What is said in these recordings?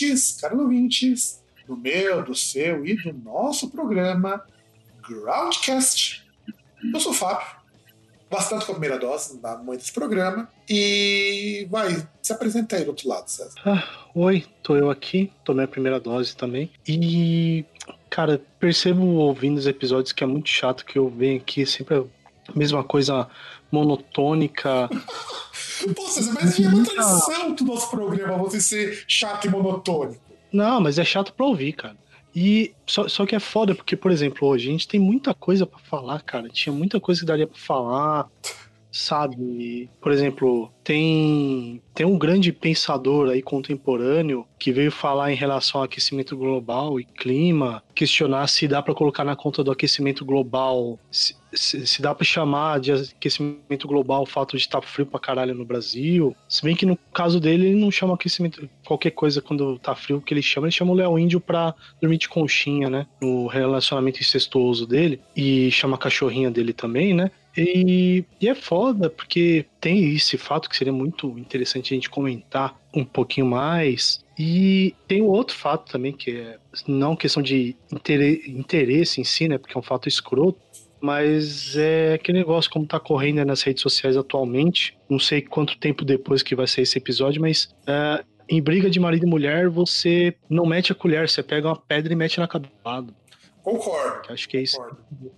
ouvintes, caros ouvintes, do meu, do seu e do nosso programa Groundcast. Eu sou o Fábio, bastante com a primeira dose na mãe desse programa. E vai, se apresenta aí do outro lado, César. Ah, oi, tô eu aqui, tomei a primeira dose também. E, cara, percebo ouvindo os episódios que é muito chato que eu venho aqui, sempre a mesma coisa monotônica. Pô, César, mas é uma tradição do nosso programa você ser chato e monotônico. Não, mas é chato pra ouvir, cara. E só, só que é foda, porque, por exemplo, hoje a gente tem muita coisa pra falar, cara. Tinha muita coisa que daria pra falar, sabe? Por exemplo, tem, tem um grande pensador aí contemporâneo que veio falar em relação ao aquecimento global e clima, questionar se dá pra colocar na conta do aquecimento global, se, se, dá pra chamar de aquecimento global o fato de estar frio pra caralho no Brasil. Se bem que no caso dele, ele não chama aquecimento qualquer coisa quando tá frio, que ele chama, ele chama o Léo Índio pra dormir de conchinha, né? No relacionamento incestuoso dele. E chama a cachorrinha dele também, né? E, e, é foda, porque tem esse fato que seria muito interessante a gente comentar um pouquinho mais. E tem um outro fato também, que é não questão de interesse em si, né? Porque é um fato escroto. Mas é aquele negócio como tá correndo nas redes sociais atualmente. Não sei quanto tempo depois que vai ser esse episódio, mas é, em briga de marido e mulher, você não mete a colher, você pega uma pedra e mete na cabeça. Concordo. Acho que é isso. Concordo.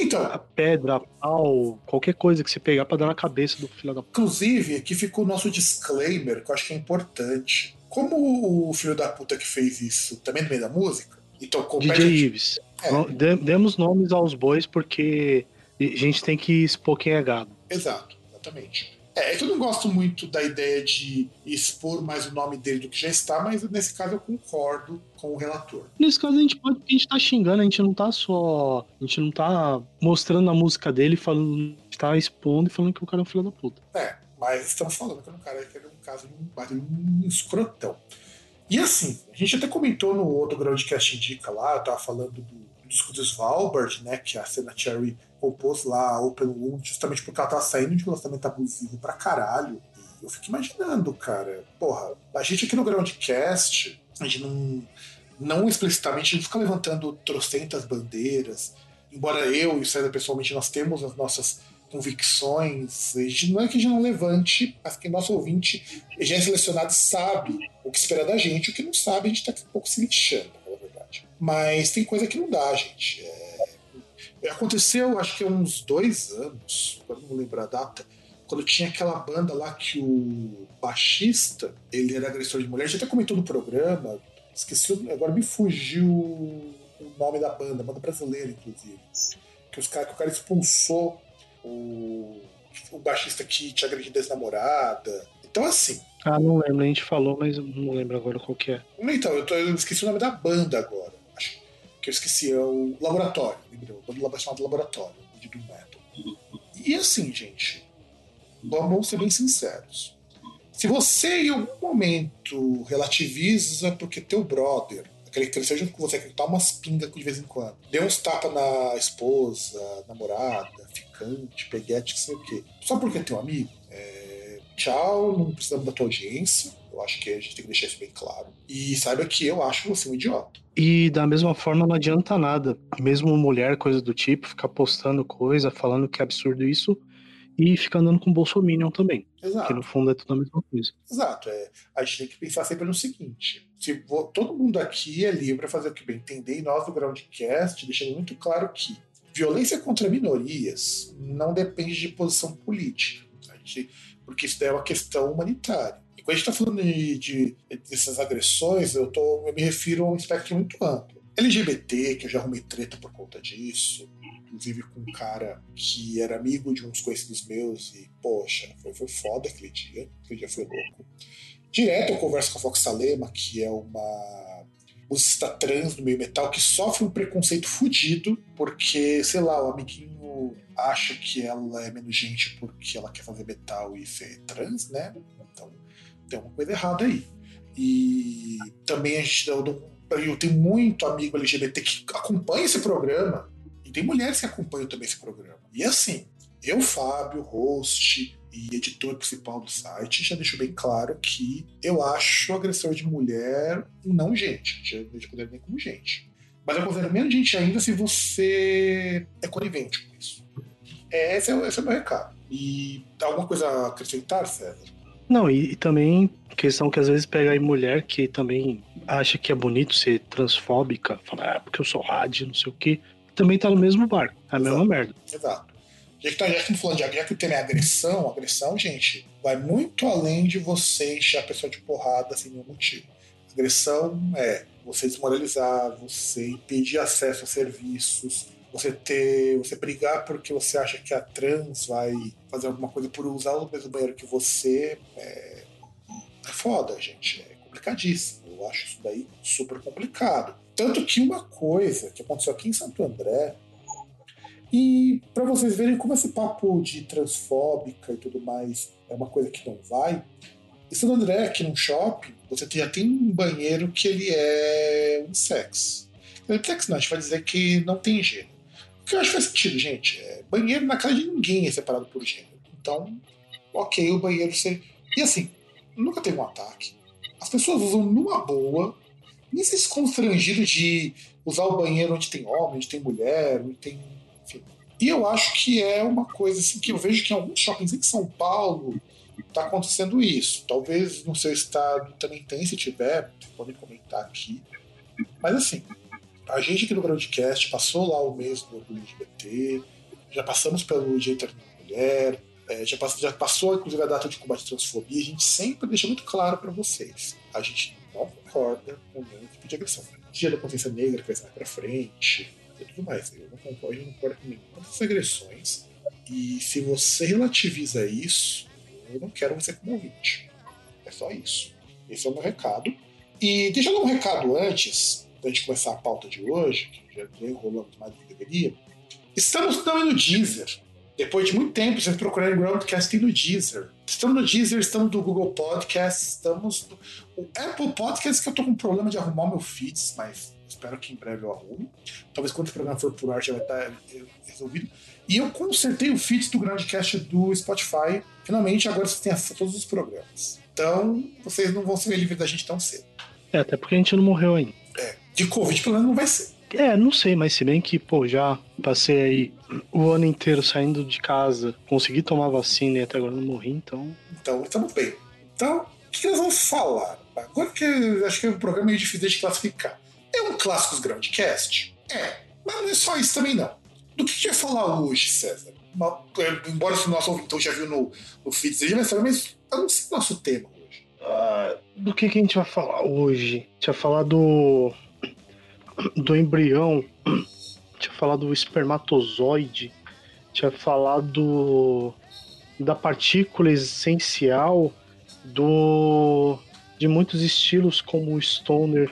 Então, a pedra, a pau, qualquer coisa que você pegar pra dar na cabeça do filho da Inclusive, aqui ficou o nosso disclaimer, que eu acho que é importante. Como o filho da puta que fez isso também no meio da música, então compete. DJ Ives. É. Demos nomes aos bois porque a gente tem que expor quem é gado. Exato, exatamente. É, é que eu não gosto muito da ideia de expor mais o nome dele do que já está, mas nesse caso eu concordo com o relator. Nesse caso a gente pode, a gente tá xingando, a gente não tá só, a gente não tá mostrando a música dele, falando, tá expondo e falando que o cara é um filho da puta. É, mas estamos falando que é um cara que é um caso de um, um escrotão. E assim, a gente até comentou no outro Groundcast Indica lá, eu tava falando do, do disco do Svalbard, né, que a Senna Cherry compôs lá Open Wound, justamente porque ela tava saindo de um lançamento abusivo pra caralho. E eu fico imaginando, cara, porra, a gente aqui no Groundcast, a gente não, não explicitamente, a gente fica levantando trocentas bandeiras, embora eu e o César pessoalmente nós temos as nossas convicções, a gente, não é que a gente não levante, mas que nosso ouvinte já é selecionado sabe o que espera da gente, o que não sabe a gente tá um pouco se lixando, na verdade. Mas tem coisa que não dá, gente. É... Aconteceu, acho que há uns dois anos, agora não vou lembrar a data, quando tinha aquela banda lá que o baixista, ele era agressor de mulher, a gente até comentou no programa, esqueci, agora me fugiu o nome da banda, banda brasileira, inclusive. Que, os cara, que o cara expulsou o, o baixista que tinha agredido a ex-namorada. Então, assim. Ah, não lembro, a gente falou, mas não lembro agora qual que é. Então, eu, tô, eu esqueci o nome da banda agora. Que eu esqueci, é o Laboratório. Lembrou? O banda chamada Laboratório, de Doom Metal. E assim, gente, vamos ser bem sinceros. Se você em algum momento relativiza porque teu brother aquele que cresceu junto com você, que tá umas pingas de vez em quando. Deu uns tapas na esposa, namorada, ficante, peguete, sei o quê. Só porque é teu amigo. É... Tchau, não precisamos da tua audiência. Eu acho que a gente tem que deixar isso bem claro. E saiba que eu acho você um idiota. E da mesma forma não adianta nada. Mesmo mulher, coisa do tipo, ficar postando coisa, falando que é absurdo isso, e fica andando com o Bolsominion também. Exato. Que no fundo é tudo a mesma coisa. Exato. É, a gente tem que pensar sempre no seguinte: se todo mundo aqui é livre para fazer o que bem entender, e nós do Groundcast deixamos muito claro que violência contra minorias não depende de posição política, gente, porque isso é uma questão humanitária. Quando a gente está falando de, de, dessas agressões, eu, tô, eu me refiro a um espectro muito amplo. LGBT, que eu já arrumei treta por conta disso, inclusive com um cara que era amigo de uns conhecidos meus, e poxa, foi, foi foda aquele dia, aquele dia foi louco. Direto eu converso com a Fox Salema, que é uma musicista trans no meio metal que sofre um preconceito fudido, porque, sei lá, o amiguinho acha que ela é menos gente porque ela quer fazer metal e ser trans, né? Então tem uma coisa errada aí. E também a gente eu tenho muito amigo LGBT que acompanha esse programa e tem mulheres que acompanham também esse programa. E assim, eu, Fábio, host, e editor principal do site, já deixou bem claro que eu acho agressor de mulher não gente. Já não considero nem como gente. Mas eu considero menos gente ainda se você é conivente com isso. É, esse, é, esse é o meu recado. E alguma coisa a acrescentar, César? Não, e, e, também questão que às vezes pega aí mulher que também acha que é bonito ser transfóbica, falar, ah, porque eu sou rádio, não sei o quê, também tá no mesmo barco, é a Exato. mesma merda. Exato. Já que, tá, já que estamos falando de já que o tema é agressão, agressão, gente, vai muito além de você encher a pessoa de porrada sem nenhum motivo. Agressão é você desmoralizar, você impedir acesso a serviços, você ter. você brigar porque você acha que a trans vai fazer alguma coisa por usar o mesmo banheiro que você. É, é foda, gente. É complicadíssimo. Eu acho isso daí super complicado. Tanto que uma coisa que aconteceu aqui em Santo André e para vocês verem como esse papo de transfóbica e tudo mais é uma coisa que não vai, em São André, aqui num shopping, você já tem um banheiro que ele é unissex. Unissex não, a gente vai dizer que não tem gênero. Que eu acho que faz sentido, gente. É, banheiro na casa de ninguém é separado por gênero. Então, ok, o banheiro ser. E assim, nunca teve um ataque. As pessoas usam numa boa, nem se constrangido de usar o banheiro onde tem homem, onde tem mulher, onde tem e eu acho que é uma coisa assim que eu vejo que em alguns shoppings em São Paulo está acontecendo isso. Talvez no seu estado também tem, se tiver, podem comentar aqui. Mas assim, a gente aqui no Broadcast passou lá o mês do orgulho LGBT, já passamos pelo Dia Internacional da Mulher, é, já, passou, já passou inclusive a data de combate à transfobia, a gente sempre deixa muito claro para vocês. A gente não concorda com nenhum tipo de agressão. Dia da consciência negra que vai mais pra frente, e tudo mais. Eu não concordo, eu não concordo com nenhuma dessas agressões. E se você relativiza isso, eu não quero você como ouvinte. É só isso. Esse é o meu recado. E deixa eu dar um recado antes, da gente começar a pauta de hoje, que já vem enrolando mais do que deveria. Estamos também no Deezer. Depois de muito tempo, vocês procurarem Groundcast no Deezer. Estamos no Deezer, estamos no Google Podcast, estamos no o Apple Podcast, que eu tô com problema de arrumar o meu feeds, mas espero que em breve eu arrume. Talvez quando o programa for por ar já vai estar eh, resolvido. E eu consertei o feed do Groundcast do Spotify. Finalmente, agora vocês têm acesso a todos os programas. Então, vocês não vão ser livres da gente tão cedo. É, até porque a gente não morreu ainda. De Covid pelo menos não vai ser. É, não sei, mas se bem que, pô, já passei aí o ano inteiro saindo de casa, consegui tomar vacina e até agora não morri, então. Então, estamos bem. Então, o que nós vamos falar? Agora que acho que o programa é meio difícil de classificar. É um clássicos Groundcast? É, mas não é só isso também não. Do que a gente vai falar hoje, César? É, embora o nosso ouvinte já viu no, no feed, mas eu não sei o nosso tema hoje. Uh, do que, que a gente vai falar hoje? A gente vai falar do. Do embrião, a gente vai falar do espermatozoide, a gente vai falar do. da partícula essencial, do. de muitos estilos como o Stoner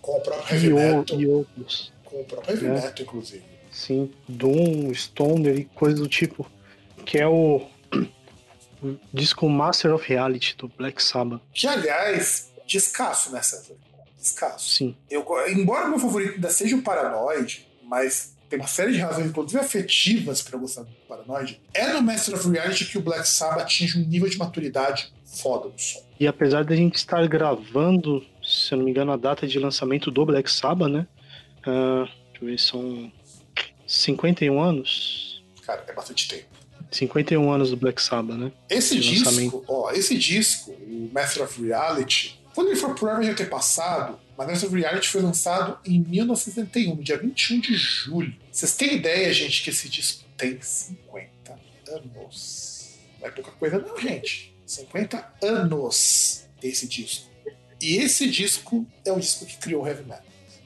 com o próprio Heavy Metal. E outros. Com o próprio Heavy né? Metal, inclusive. Sim, Doom, Stoner e coisa do tipo. Que é o disco Master of Reality do Black Sabbath. Que, aliás, descasso, né, César? Descasso. Sim. Eu, embora meu favorito ainda seja o Paranoid, mas tem uma série de razões, inclusive afetivas, para eu gostar do Paranoid, é no Master of Reality que o Black Sabbath atinge um nível de maturidade foda no som. E apesar da gente estar gravando se eu não me engano, a data de lançamento do Black Sabbath, né? Uh, deixa eu ver, são 51 anos. Cara, é bastante tempo. 51 anos do Black Sabbath, né? Esse de disco, lançamento. ó, esse disco, o Master of Reality, Quando ele for pro já ter passado, mas Master of Reality foi lançado em 1971, no dia 21 de julho. Vocês têm ideia, gente, que esse disco tem 50 anos. Não é pouca coisa, não, gente. 50 anos tem esse disco. E esse disco é o disco que criou o heavy metal.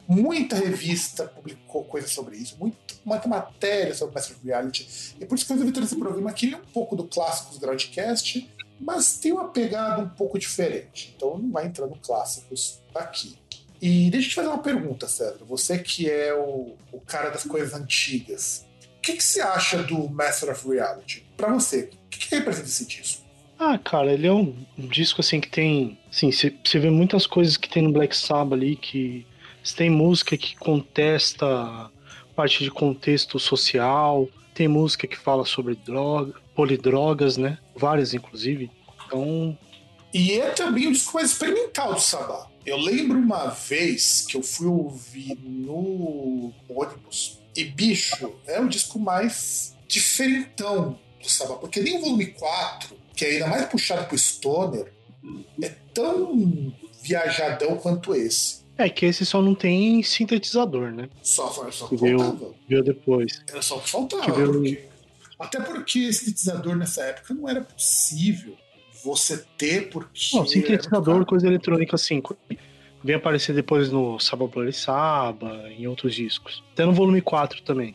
Muita revista publicou coisas sobre isso, muito, muita matéria sobre Master of Reality. E por isso que eu resolvi trazer esse programa aqui. Um pouco do clássicos Groundcast, mas tem uma pegada um pouco diferente. Então não vai entrar no clássicos aqui. E deixa eu te fazer uma pergunta, César. Você que é o, o cara das coisas antigas, o que, que você acha do Master of Reality? Para você, o que, que representa esse disco? Ah, cara, ele é um, um disco assim que tem. Assim, você vê muitas coisas que tem no Black Sabbath ali, que tem música que contesta parte de contexto social, tem música que fala sobre droga, polidrogas, né? Várias, inclusive. Então. E é também um disco mais experimental do Sabá. Eu lembro uma vez que eu fui ouvir no ônibus, e bicho, é um disco mais diferentão do Sabá, porque nem o volume 4 que é ainda mais puxado pro Stoner, é tão viajadão quanto esse. É que esse só não tem sintetizador, né? Só, só que faltava. Viu depois. Era só que faltava. Que veio... porque... Até porque sintetizador nessa época não era possível você ter, porque. Não, sintetizador, coisa eletrônica assim. Vem aparecer depois no Saba Saba, em outros discos. Até no volume 4 também.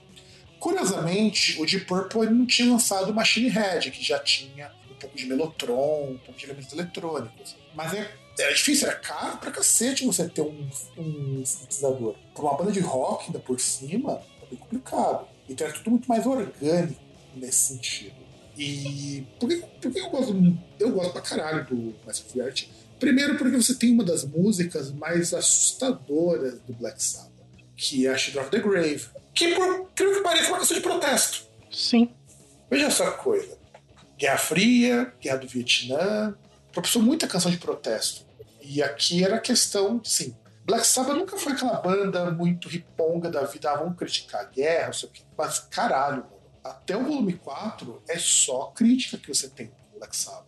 Curiosamente, o Deep Purple não tinha lançado o Machine Head, que já tinha pouco de melotron, um pouco de elementos eletrônicos. Mas é, era difícil, era caro pra cacete você ter um, um sintetizador. Pra uma banda de rock ainda por cima, é bem complicado. Então é tudo muito mais orgânico nesse sentido. E por que, por que eu gosto eu gosto pra caralho do Master of Art? Primeiro porque você tem uma das músicas mais assustadoras do Black Sabbath, que é a Shadow of the Grave, que por creio que pareça uma questão de protesto. Sim. Veja essa coisa. Guerra Fria, Guerra do Vietnã, propiciou muita canção de protesto. E aqui era questão, sim. Black Sabbath nunca foi aquela banda muito riponga da vida, ah, vamos criticar a guerra, não sei o quê. Mas caralho, mano, até o volume 4 é só crítica que você tem do Black Sabbath.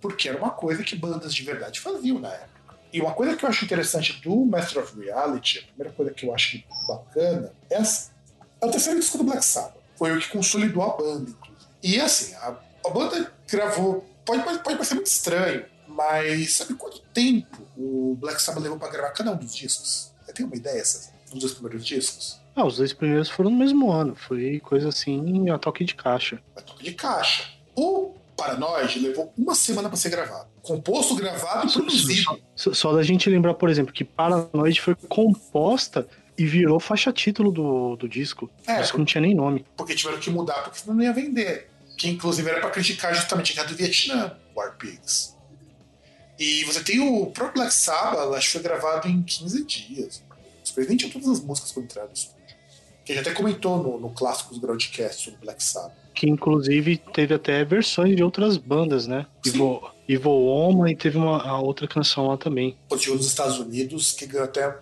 Porque era uma coisa que bandas de verdade faziam na época. E uma coisa que eu acho interessante do Master of Reality, a primeira coisa que eu acho bacana, é, é o terceiro disco do Black Sabbath. Foi o que consolidou a banda, inclusive. E assim, a a banda gravou. Pode, pode, pode parecer muito estranho, mas sabe quanto tempo o Black Sabbath levou para gravar cada um dos discos? Você tem uma ideia, César? Dos dois primeiros discos? Ah, os dois primeiros foram no mesmo ano. Foi coisa assim, a toque de caixa. A toque de caixa. O Paranoid levou uma semana para ser gravado. Composto, gravado e produzido. Só, só, da gente lembrar, por exemplo, que Paranoid foi composta e virou faixa título do, do disco. É, o disco não tinha nem nome. Porque tiveram que mudar, porque senão não ia vender que inclusive era para criticar justamente a guerra do Vietnã, War Pigs. E você tem o próprio Black Sabbath, acho que foi gravado em 15 dias. Os nem tinham todas as músicas quando entraram no estúdio. Que a gente até comentou no, no clássico dos Groundcast sobre Black Sabbath. Que inclusive teve até versões de outras bandas, né? Ivo, Ivo Oma e teve uma a outra canção lá também. Tinha nos Estados Unidos, que ganhou até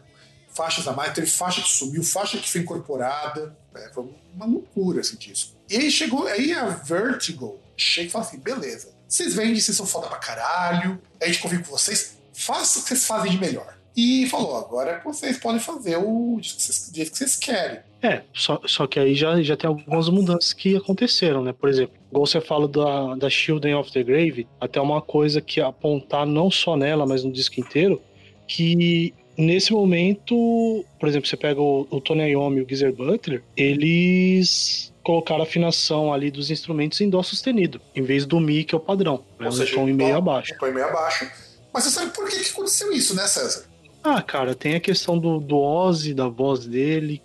faixas a mais, teve faixa que sumiu, faixa que foi incorporada. É, foi uma loucura esse disco. E aí chegou, aí a Vertigo chega e fala assim: beleza, vocês vendem, vocês são foda pra caralho, a gente confia com vocês, faça o que vocês fazem de melhor. E falou: agora vocês podem fazer o jeito que vocês querem. É, só, só que aí já, já tem algumas mudanças que aconteceram, né? Por exemplo, igual você fala da, da Children of the Grave, até uma coisa que apontar não só nela, mas no disco inteiro, que nesse momento, por exemplo, você pega o, o Tony Iommi e o Geezer Butler, eles colocar a afinação ali dos instrumentos em Dó sustenido, em vez do Mi, que é o padrão. Né? Ou seja, um tom em meio abaixo. Um tom em meio abaixo. Mas você sabe por que, que aconteceu isso, né, César? Ah, cara, tem a questão do, do Ozzy, da voz dele.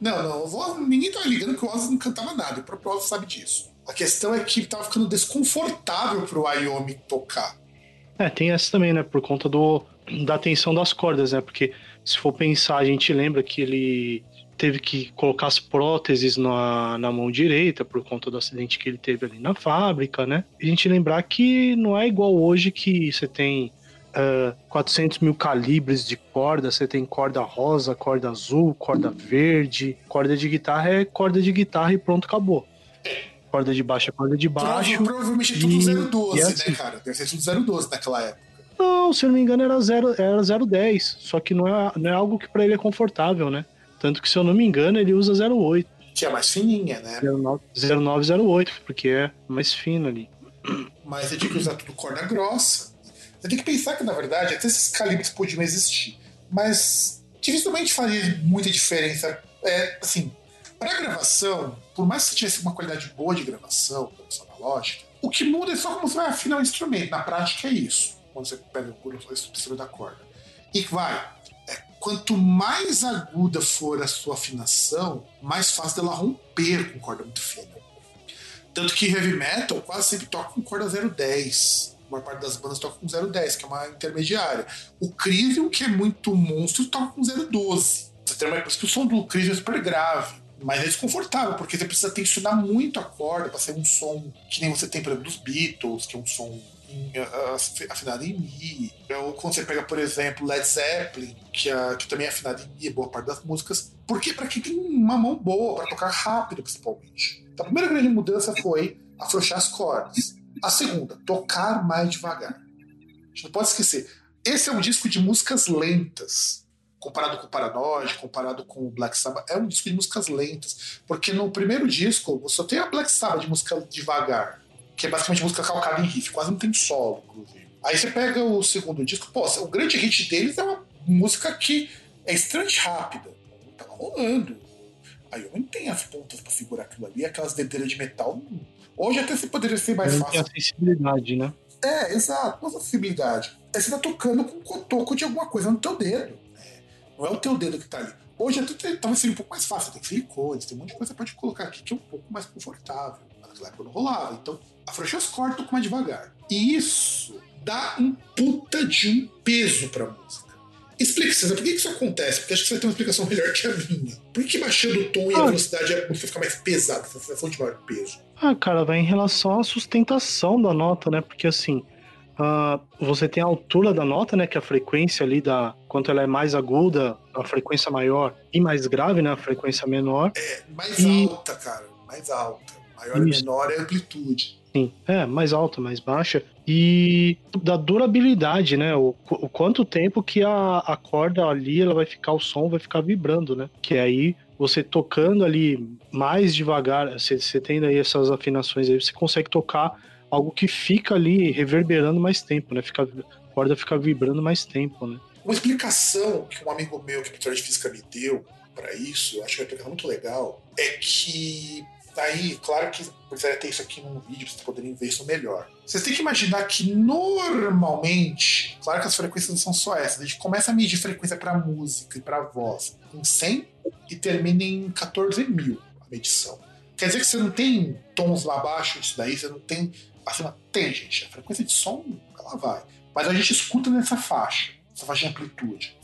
Não, não, voz, ninguém tava ligando que o Ozzy não cantava nada, o próprio Ozzy sabe disso. A questão é que tava ficando desconfortável pro Ayomi tocar. É, tem essa também, né, por conta do, da tensão das cordas, né, porque se for pensar, a gente lembra que ele teve que colocar as próteses na, na mão direita por conta do acidente que ele teve ali na fábrica, né? E a gente lembrar que não é igual hoje que você tem uh, 400 mil calibres de corda, você tem corda rosa, corda azul, corda verde, corda de guitarra é corda de guitarra e pronto, acabou. Corda de baixo é corda de baixo. Prova, provavelmente é tudo e, 012, e é né, assim. né, cara? Deve ser tudo 012 naquela época. Não, se eu não me engano era 0 era 010, só que não é, não é algo que para ele é confortável, né? Tanto que se eu não me engano ele usa 08. Que é mais fininha, né? 0908, porque é mais fino ali. Mas eu digo que usar tudo corda grossa. Você tem que pensar que, na verdade, até esses calibres podiam existir. Mas dificilmente faria muita diferença. É, assim, para gravação, por mais que tivesse uma qualidade boa de gravação, gravação analógica, o que muda é só como você vai afinar o instrumento. Na prática é isso. Quando você pega o instrumento da corda. E vai. É, quanto mais aguda for a sua afinação, mais fácil dela romper com corda muito fina. Tanto que heavy metal quase sempre toca com corda 010. Maior parte das bandas toca com 010, que é uma intermediária. O Crisium, que é muito monstro, toca com 012. Você tem uma que o som do Crisium é super grave. Mas é desconfortável, porque você precisa tensionar muito a corda para ser um som que nem você tem, por exemplo, dos Beatles, que é um som em, afinado em Mi. Ou quando você pega, por exemplo, Led Zeppelin, que, é, que também é afinado em Mi, boa parte das músicas. Porque para quem tem uma mão boa, para tocar rápido, principalmente. Então, a primeira grande mudança foi afrouxar as cordas. A segunda, tocar mais devagar. A gente não pode esquecer. Esse é um disco de músicas lentas comparado com o Paranoid, comparado com o Black Sabbath, é um disco de músicas lentas. Porque no primeiro disco, você só tem a Black Sabbath de música devagar, que é basicamente música calcada em riff, quase não tem solo, inclusive. Aí você pega o segundo disco, pô, o grande hit deles é uma música que é extremamente rápida. Tava rolando. Aí eu não tem as pontas para segurar aquilo ali, aquelas dedeiras de metal. Hoje até você poderia ser mais fácil. tem acessibilidade, né? É, exato, uma acessibilidade. Aí você tá tocando com um cotoco de alguma coisa no teu dedo. Não é o teu dedo que tá ali. Hoje até talvez seja um pouco mais fácil, tem silicones, tem um monte de coisa que você pode colocar aqui que é um pouco mais confortável. Naquela época não rolava. Então, afrouxei os cortes, toco mais devagar. E isso dá um puta de um peso pra música. Explique, César, por que isso acontece? Porque acho que você vai ter uma explicação melhor que a minha. Por que baixando o tom e a Ah. velocidade a música fica mais pesada, essa sensação de maior peso? Ah, cara, vai em relação à sustentação da nota, né? Porque assim, ah, você tem a altura da nota, né? Que é a frequência ali da. Quanto ela é mais aguda, a frequência maior, e mais grave, né? A frequência menor. Mais E- alta, cara. Mais alta. Maior e Isso. menor é a amplitude. Sim, é, mais alta, mais baixa. E da durabilidade, né? O, o quanto tempo que a, a corda ali ela vai ficar, o som vai ficar vibrando, né? Que aí você tocando ali mais devagar, você, você tendo aí essas afinações aí, você consegue tocar algo que fica ali reverberando mais tempo, né? Fica, a corda fica vibrando mais tempo, né? Uma explicação que um amigo meu, que é pintor de física, me deu para isso, eu acho que explicação muito legal, é que aí, claro que precisaria ter isso aqui num vídeo pra vocês poderem ver isso melhor. Vocês têm que imaginar que normalmente, claro que as frequências não são só essas, a gente começa a medir frequência para música e para voz em 100 e termina em 14 mil a medição. Quer dizer que você não tem tons lá abaixo disso daí, você não tem acima. Tem, gente. A frequência de som, ela vai. Mas a gente escuta nessa faixa, essa faixa de amplitude.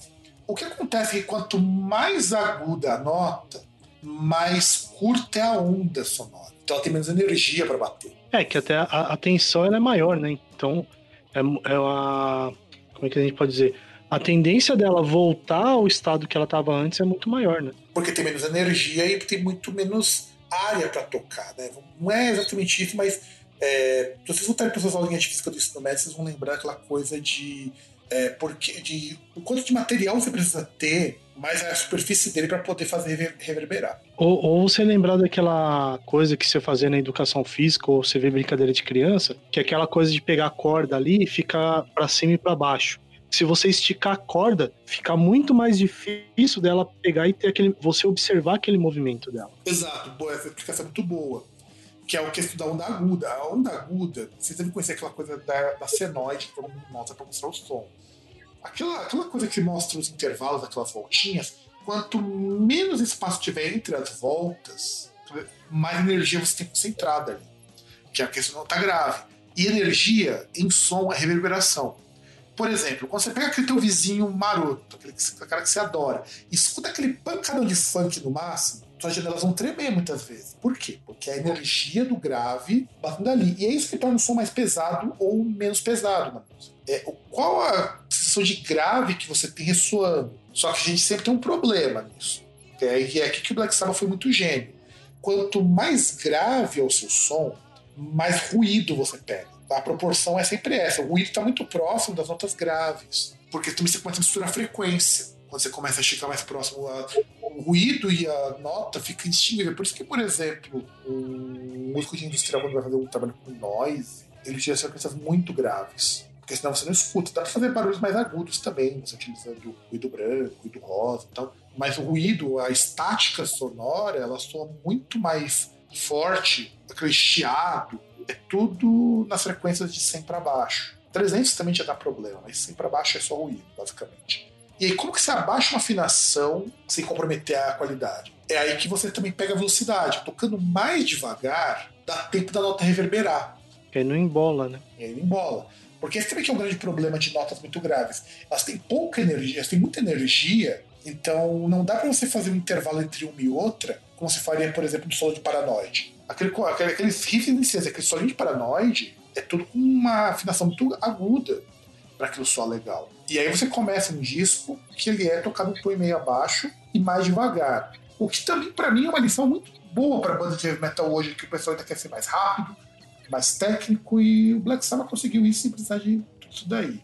O que acontece é que quanto mais aguda a nota, mais curta é a onda sonora. Então ela tem menos energia para bater. É, que até a, a tensão é maior, né? Então, é, é uma. Como é que a gente pode dizer? A tendência dela voltar ao estado que ela estava antes é muito maior, né? Porque tem menos energia e tem muito menos área para tocar, né? Não é exatamente isso, mas é, se vocês voltarem para suas aulinhas de física do ensino médio, vocês vão lembrar aquela coisa de, é, porque, de o quanto de material você precisa ter, mais a superfície dele para poder fazer rever- reverberar. Ou, ou você lembrar daquela coisa que você fazia na educação física, ou você vê brincadeira de criança, que é aquela coisa de pegar a corda ali e ficar para cima e para baixo. Se você esticar a corda, fica muito mais difícil dela pegar e ter aquele. você observar aquele movimento dela. Exato, boa, essa explicação é muito boa. Que é o que da onda aguda. A onda aguda, vocês devem conhecer aquela coisa da, da senoide que todo mundo mostra para mostrar o som. Aquela, aquela coisa que mostra os intervalos, aquelas voltinhas, quanto menos espaço tiver entre as voltas, mais energia você tem concentrada ali. Que a questão não tá grave. E energia em som é reverberação. Por exemplo, quando você pega aquele teu vizinho maroto, aquele que- cara que você adora, e escuta aquele pancadão de funk no máximo, suas janelas vão tremer muitas vezes. Por quê? Porque a energia do grave batendo ali. E é isso que torna o som mais pesado ou menos pesado na música. É, qual a sensação de grave que você tem ressoando? Só que a gente sempre tem um problema nisso. É, e é aqui que o Black Sabbath foi muito gênio. Quanto mais grave é o seu som, mais ruído você pega. a proporção é sempre essa. O ruído está muito próximo das notas graves, porque também você começa a misturar a frequência. Quando você começa a chegar mais próximo, a, o ruído e a nota ficam indistinguíveis. Por isso que, por exemplo, um músico de industrial, quando vai fazer um trabalho com noise, ele tira frequências muito graves. Porque senão você não escuta. Dá pra fazer barulhos mais agudos também, você utilizando ruído branco, ruído rosa e tal. Mas o ruído, a estática sonora, ela soa muito mais forte, aquele chiado, é tudo nas frequências de 100 para baixo. 300 também já dá problema, mas 100 para baixo é só ruído, basicamente. E aí, como que você abaixa uma afinação sem comprometer a qualidade? É aí que você também pega a velocidade. Tocando mais devagar, dá tempo da nota reverberar. E aí não embola, né? E aí não embola. Porque esse também é um grande problema de notas muito graves. Elas têm pouca energia, elas têm muita energia, então não dá para você fazer um intervalo entre uma e outra, como você faria, por exemplo, no solo de Paranoide. Aquele, aquele, aqueles riffs iniciais, aquele solinho de Paranoide, é tudo com uma afinação muito aguda para aquilo soar legal. E aí você começa um disco que ele é tocado um tom e meio abaixo e mais devagar. O que também para mim é uma lição muito boa para banda de heavy metal hoje, que o pessoal ainda quer ser mais rápido, mais técnico, e o Black Sabbath conseguiu isso sem precisar de tudo daí.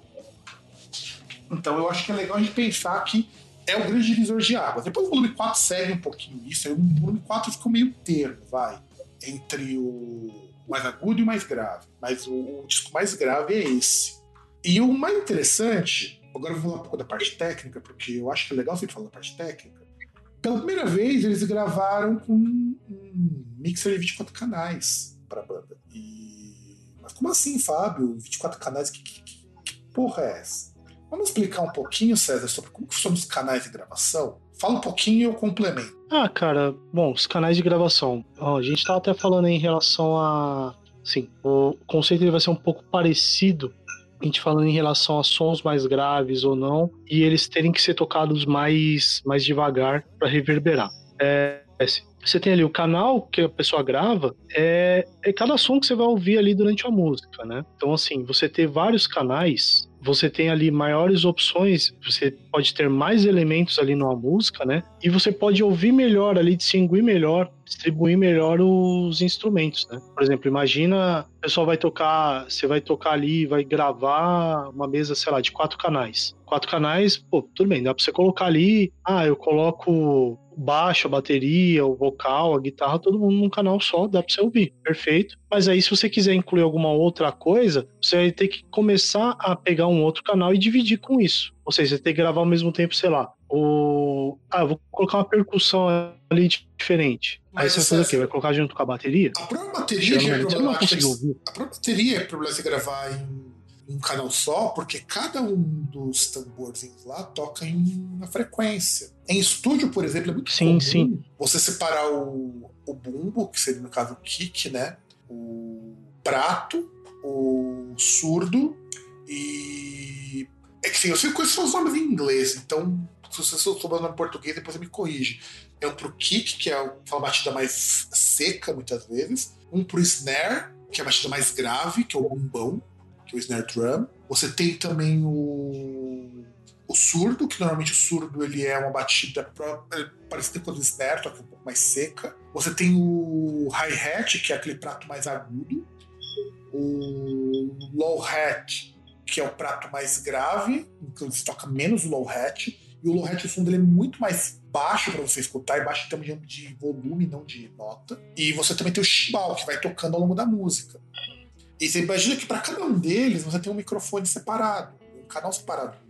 Então eu acho que é legal a gente pensar que é o grande divisor de águas. Depois o volume 4 segue um pouquinho isso, aí o volume 4 ficou meio termo, vai, entre o mais agudo e o mais grave. Mas o, o disco mais grave é esse. E o mais interessante, agora eu vou falar um pouco da parte técnica, porque eu acho que é legal sempre falar da parte técnica. Pela primeira vez, eles gravaram com um mixer de 24 canais para a banda. E... Mas como assim, Fábio? 24 canais? Que, que, que porra é essa? Vamos explicar um pouquinho, César, sobre como funcionam os canais de gravação? Fala um pouquinho e eu complemento. Ah, cara, bom, os canais de gravação. Ó, a gente estava até falando em relação a. Sim, o conceito ele vai ser um pouco parecido. A gente falando em relação a sons mais graves ou não, e eles terem que ser tocados mais, mais devagar para reverberar. É, você tem ali o canal que a pessoa grava, é, é cada som que você vai ouvir ali durante a música, né? Então, assim, você ter vários canais você tem ali maiores opções, você pode ter mais elementos ali numa música, né? E você pode ouvir melhor ali, distinguir melhor, distribuir melhor os instrumentos, né? Por exemplo, imagina o pessoal vai tocar, você vai tocar ali, vai gravar uma mesa, sei lá, de quatro canais. Quatro canais, pô, tudo bem, dá pra você colocar ali, ah, eu coloco baixo, a bateria, o vocal, a guitarra, todo mundo num canal só, dá pra você ouvir. Perfeito. Mas aí, se você quiser incluir alguma outra coisa, você vai ter que começar a pegar um outro canal e dividir com isso. Ou seja, você tem que gravar ao mesmo tempo, sei lá, o. Ah, eu vou colocar uma percussão ali diferente. Mas aí você vai fazer o quê? Vai colocar junto com a bateria? A própria bateria já é problemática. A própria bateria é problema você gravar em um canal só, porque cada um dos tamborzinhos lá toca em uma frequência. Em estúdio, por exemplo, é muito sim, comum sim. você separar o, o bumbo, que seria no caso o kick, né? O prato, o surdo e. É que sim, eu sei quais são os nomes em inglês, então se você souber o nome em português, depois você me corrige. É um pro kick, que é uma batida mais seca, muitas vezes. Um pro snare, que é a batida mais grave, que é o bumbão que é o snare drum. Você tem também o, o surdo, que normalmente o surdo ele é uma batida é parecida com o snare, só que um pouco mais seca. Você tem o hi-hat, que é aquele prato mais agudo. O low-hat, que é o prato mais grave, então você toca menos o low-hat. E o low-hat, o som dele é muito mais baixo para você escutar, e baixo também de volume, não de nota. E você também tem o chimbal, que vai tocando ao longo da música. E você imagina que para cada um deles você tem um microfone separado, um canal separado.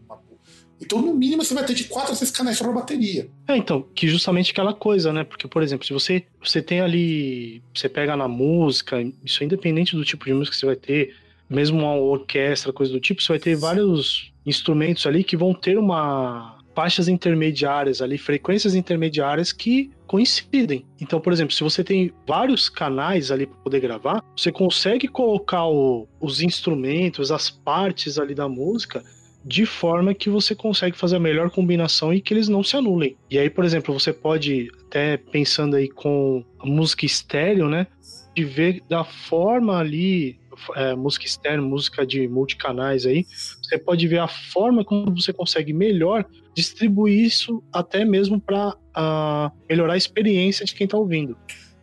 Então, no mínimo, você vai ter de 4 a 6 canais para bateria. É, então, que justamente aquela coisa, né? Porque, por exemplo, se você, você tem ali. Você pega na música, isso é independente do tipo de música que você vai ter, mesmo uma orquestra, coisa do tipo, você vai ter vários instrumentos ali que vão ter uma faixas intermediárias ali, frequências intermediárias que coincidem. Então, por exemplo, se você tem vários canais ali para poder gravar, você consegue colocar o, os instrumentos, as partes ali da música de forma que você consegue fazer a melhor combinação e que eles não se anulem. E aí, por exemplo, você pode, até pensando aí com a música estéreo, né? De ver da forma ali é, música externa, música de multicanais aí, você pode ver a forma como você consegue melhor distribuir isso até mesmo para uh, melhorar a experiência de quem está ouvindo.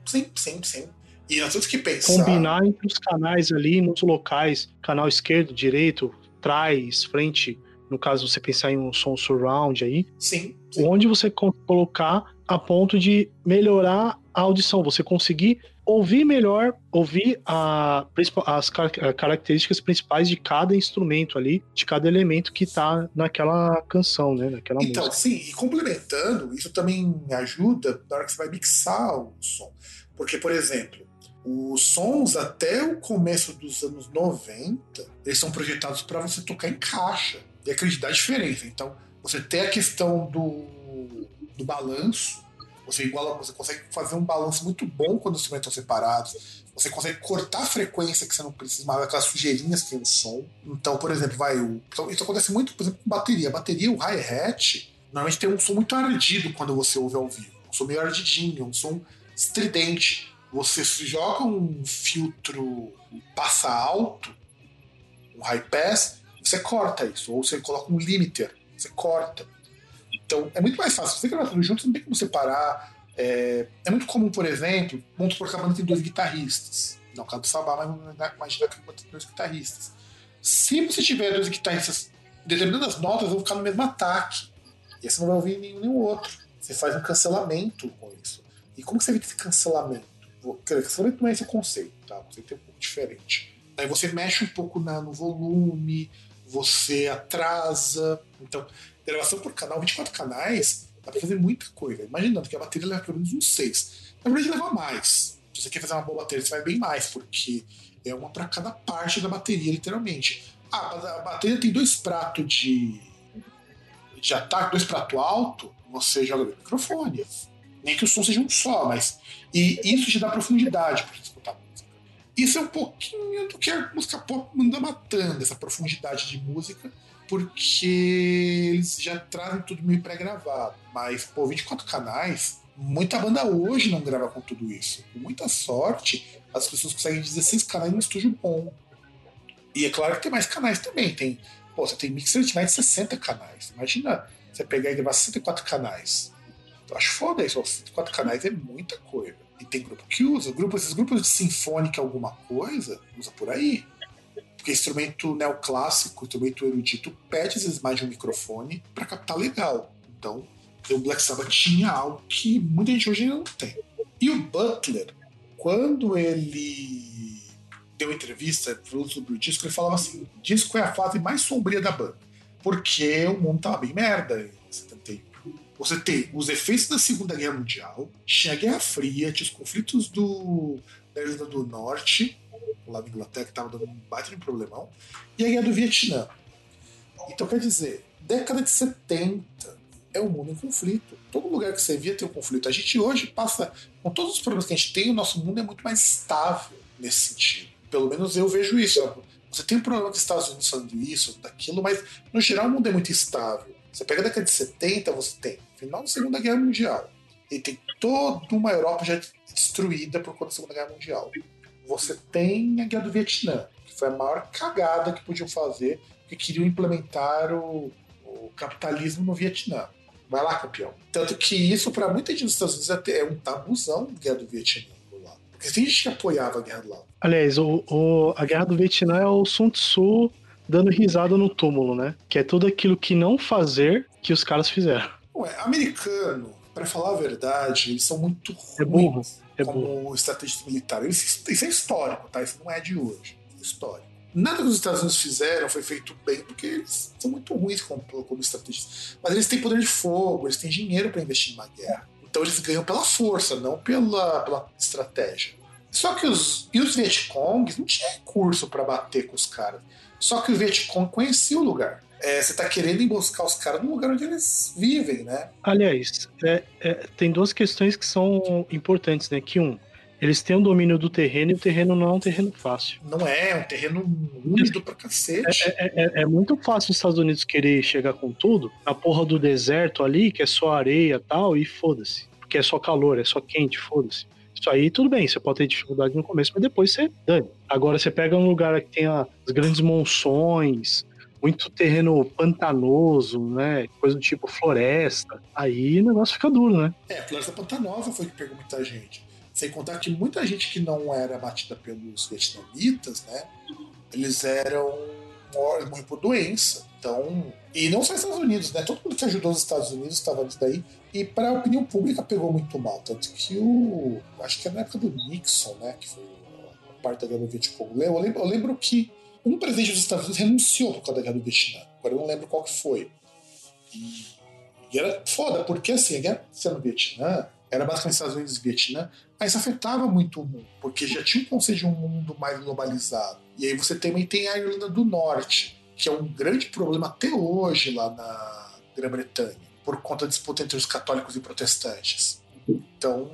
Sim, sim, sim. E nós temos que pensar. Combinar entre os canais ali, nos locais, canal esquerdo, direito, trás, frente. No caso, você pensar em um som surround aí. Sim. sim. Onde você colocar a ponto de melhorar a audição. Você conseguir ouvir melhor, ouvir a, as características principais de cada instrumento ali, de cada elemento que está naquela canção, né? Naquela então, música. sim, e complementando, isso também ajuda na hora que você vai mixar o som. Porque, por exemplo, os sons até o começo dos anos 90, eles são projetados para você tocar em caixa e acreditar a diferença. Então, você tem a questão do, do balanço, você iguala, você consegue fazer um balanço muito bom quando os instrumentos estão separados. Você consegue cortar a frequência que você não precisa mais, aquelas sujeirinhas que tem no som. Então, por exemplo, vai. O, isso acontece muito, por exemplo, com bateria. A bateria, o hi-hat, normalmente tem um som muito ardido quando você ouve ao vivo. Um som meio ardidinho, um som estridente. Você joga um filtro passa alto, um high pass, você corta isso. Ou você coloca um limiter, você corta. Então, é muito mais fácil. Você gravar tudo junto, não tem como separar. É, é muito comum, por exemplo, vamos por que a banda tem dois guitarristas. Não, caso do Sabá, mas imagina que tem dois guitarristas. Se você tiver dois guitarristas, determinadas notas vão ficar no mesmo ataque. E aí você não vai ouvir nenhum, nenhum outro. Você faz um cancelamento com isso. E como você evita esse cancelamento? Cancelamento não é esse conceito, tá? O conceito é um pouco diferente. Aí você mexe um pouco na, no volume, você atrasa. Então, gravação por canal, 24 canais, dá pra fazer muita coisa. Imaginando que a bateria leva pelo menos uns 6. Na verdade, leva mais. Se você quer fazer uma boa bateria, você vai bem mais, porque é uma para cada parte da bateria, literalmente. Ah, a bateria tem dois pratos de, de ataque, dois pratos alto, você joga no microfone. Nem que o som seja um só, mas. E isso te dá profundidade para escutar música. Isso é um pouquinho do que a música pop anda matando, essa profundidade de música porque eles já trazem tudo meio pré-gravado. Mas, pô, 24 canais, muita banda hoje não grava com tudo isso. Com muita sorte, as pessoas conseguem 16 canais no estúdio bom. E é claro que tem mais canais também. Tem, pô, você tem mixer de mais de 60 canais. Imagina você pegar e gravar 64 canais. Acho foda isso. 64 canais é muita coisa. E tem grupo que usa. Grupo, esses grupos de sinfônica alguma coisa, usa por aí. Porque instrumento neoclássico, instrumento erudito, pede às vezes mais de um microfone para captar legal. Então, o Black Sabbath tinha algo que muita gente hoje não tem. E o Butler, quando ele deu entrevista sobre o disco, ele falava assim: o disco é a fase mais sombria da banda, porque o mundo tava bem merda em 71. Você tem os efeitos da Segunda Guerra Mundial, tinha a Guerra Fria, tinha os conflitos do, da Irlanda do Norte, lá na Inglaterra, que estava dando um baita de problemão, e a guerra do Vietnã. Então, quer dizer, década de 70 é um mundo em conflito. Todo lugar que você via tem um conflito. A gente hoje passa, com todos os problemas que a gente tem, o nosso mundo é muito mais estável nesse sentido. Pelo menos eu vejo isso. Você tem um problema que os Estados Unidos falando isso, daquilo, mas no geral o mundo é muito estável. Você pega a década de 70, você tem final da Segunda Guerra Mundial. E tem toda uma Europa já destruída por conta da Segunda Guerra Mundial você tem a Guerra do Vietnã, que foi a maior cagada que podiam fazer, que queriam implementar o, o capitalismo no Vietnã. Vai lá, campeão. Tanto que isso, para muita gente dos Estados Unidos, é um tabuzão a Guerra do Vietnã. Lá. Porque tem gente que apoiava a guerra lá. Aliás, o, o, a Guerra do Vietnã é o Sun Tzu dando risada no túmulo, né? Que é tudo aquilo que não fazer que os caras fizeram. Ué, americano, para falar a verdade, eles são muito é burro. É como estrategista militar. Isso, isso, é histórico, tá? Isso não é de hoje. É histórico. Nada que os Estados Unidos fizeram foi feito bem, porque eles são muito ruins como, como estrategistas. Mas eles têm poder de fogo, eles têm dinheiro para investir numa guerra. Então eles ganham pela força, não pela, pela estratégia. Só que os, e os Vietcongs não tinham recurso para bater com os caras. Só que o Vietcong conhecia o lugar é, você está querendo emboscar os caras no lugar onde eles vivem, né? Aliás, é, é, tem duas questões que são importantes, né? Que um, eles têm o um domínio do terreno e o terreno não é um terreno fácil. Não é, é um terreno úmido pra cacete. É, é, é, é, muito fácil os Estados Unidos querer chegar com tudo na porra do deserto ali, que é só areia e tal, e foda-se. Porque é só calor, é só quente, foda-se. Isso aí tudo bem, você pode ter dificuldade no começo, mas depois você dane. Agora você pega um lugar que tem as grandes monções, muito terreno pantanoso, né? Coisa do tipo floresta. Aí o negócio fica duro, né? É, floresta pantanosa foi que pegou muita gente. Sem contar que muita gente que não era batida pelos vietnamitas, né? Eles eram morrem por doença. Então, e não só os Estados Unidos, né? Todo mundo que ajudou os Estados Unidos estava nisso daí. E para a opinião pública pegou muito mal. Tanto que o. Acho que é na época do Nixon, né? Que foi a parte da guerra do Vietcong. Eu lembro, eu lembro que um presidente dos Estados Unidos renunciou por causa da guerra do Vietnã. Agora eu não lembro qual que foi. E, e era foda, porque assim, a guerra no Vietnã era basicamente Estados Unidos e Vietnã, mas afetava muito o mundo, porque já tinha um conceito de um mundo mais globalizado. E aí você também tem a Irlanda do Norte, que é um grande problema até hoje lá na Grã-Bretanha, por conta da disputa entre os católicos e protestantes. Então,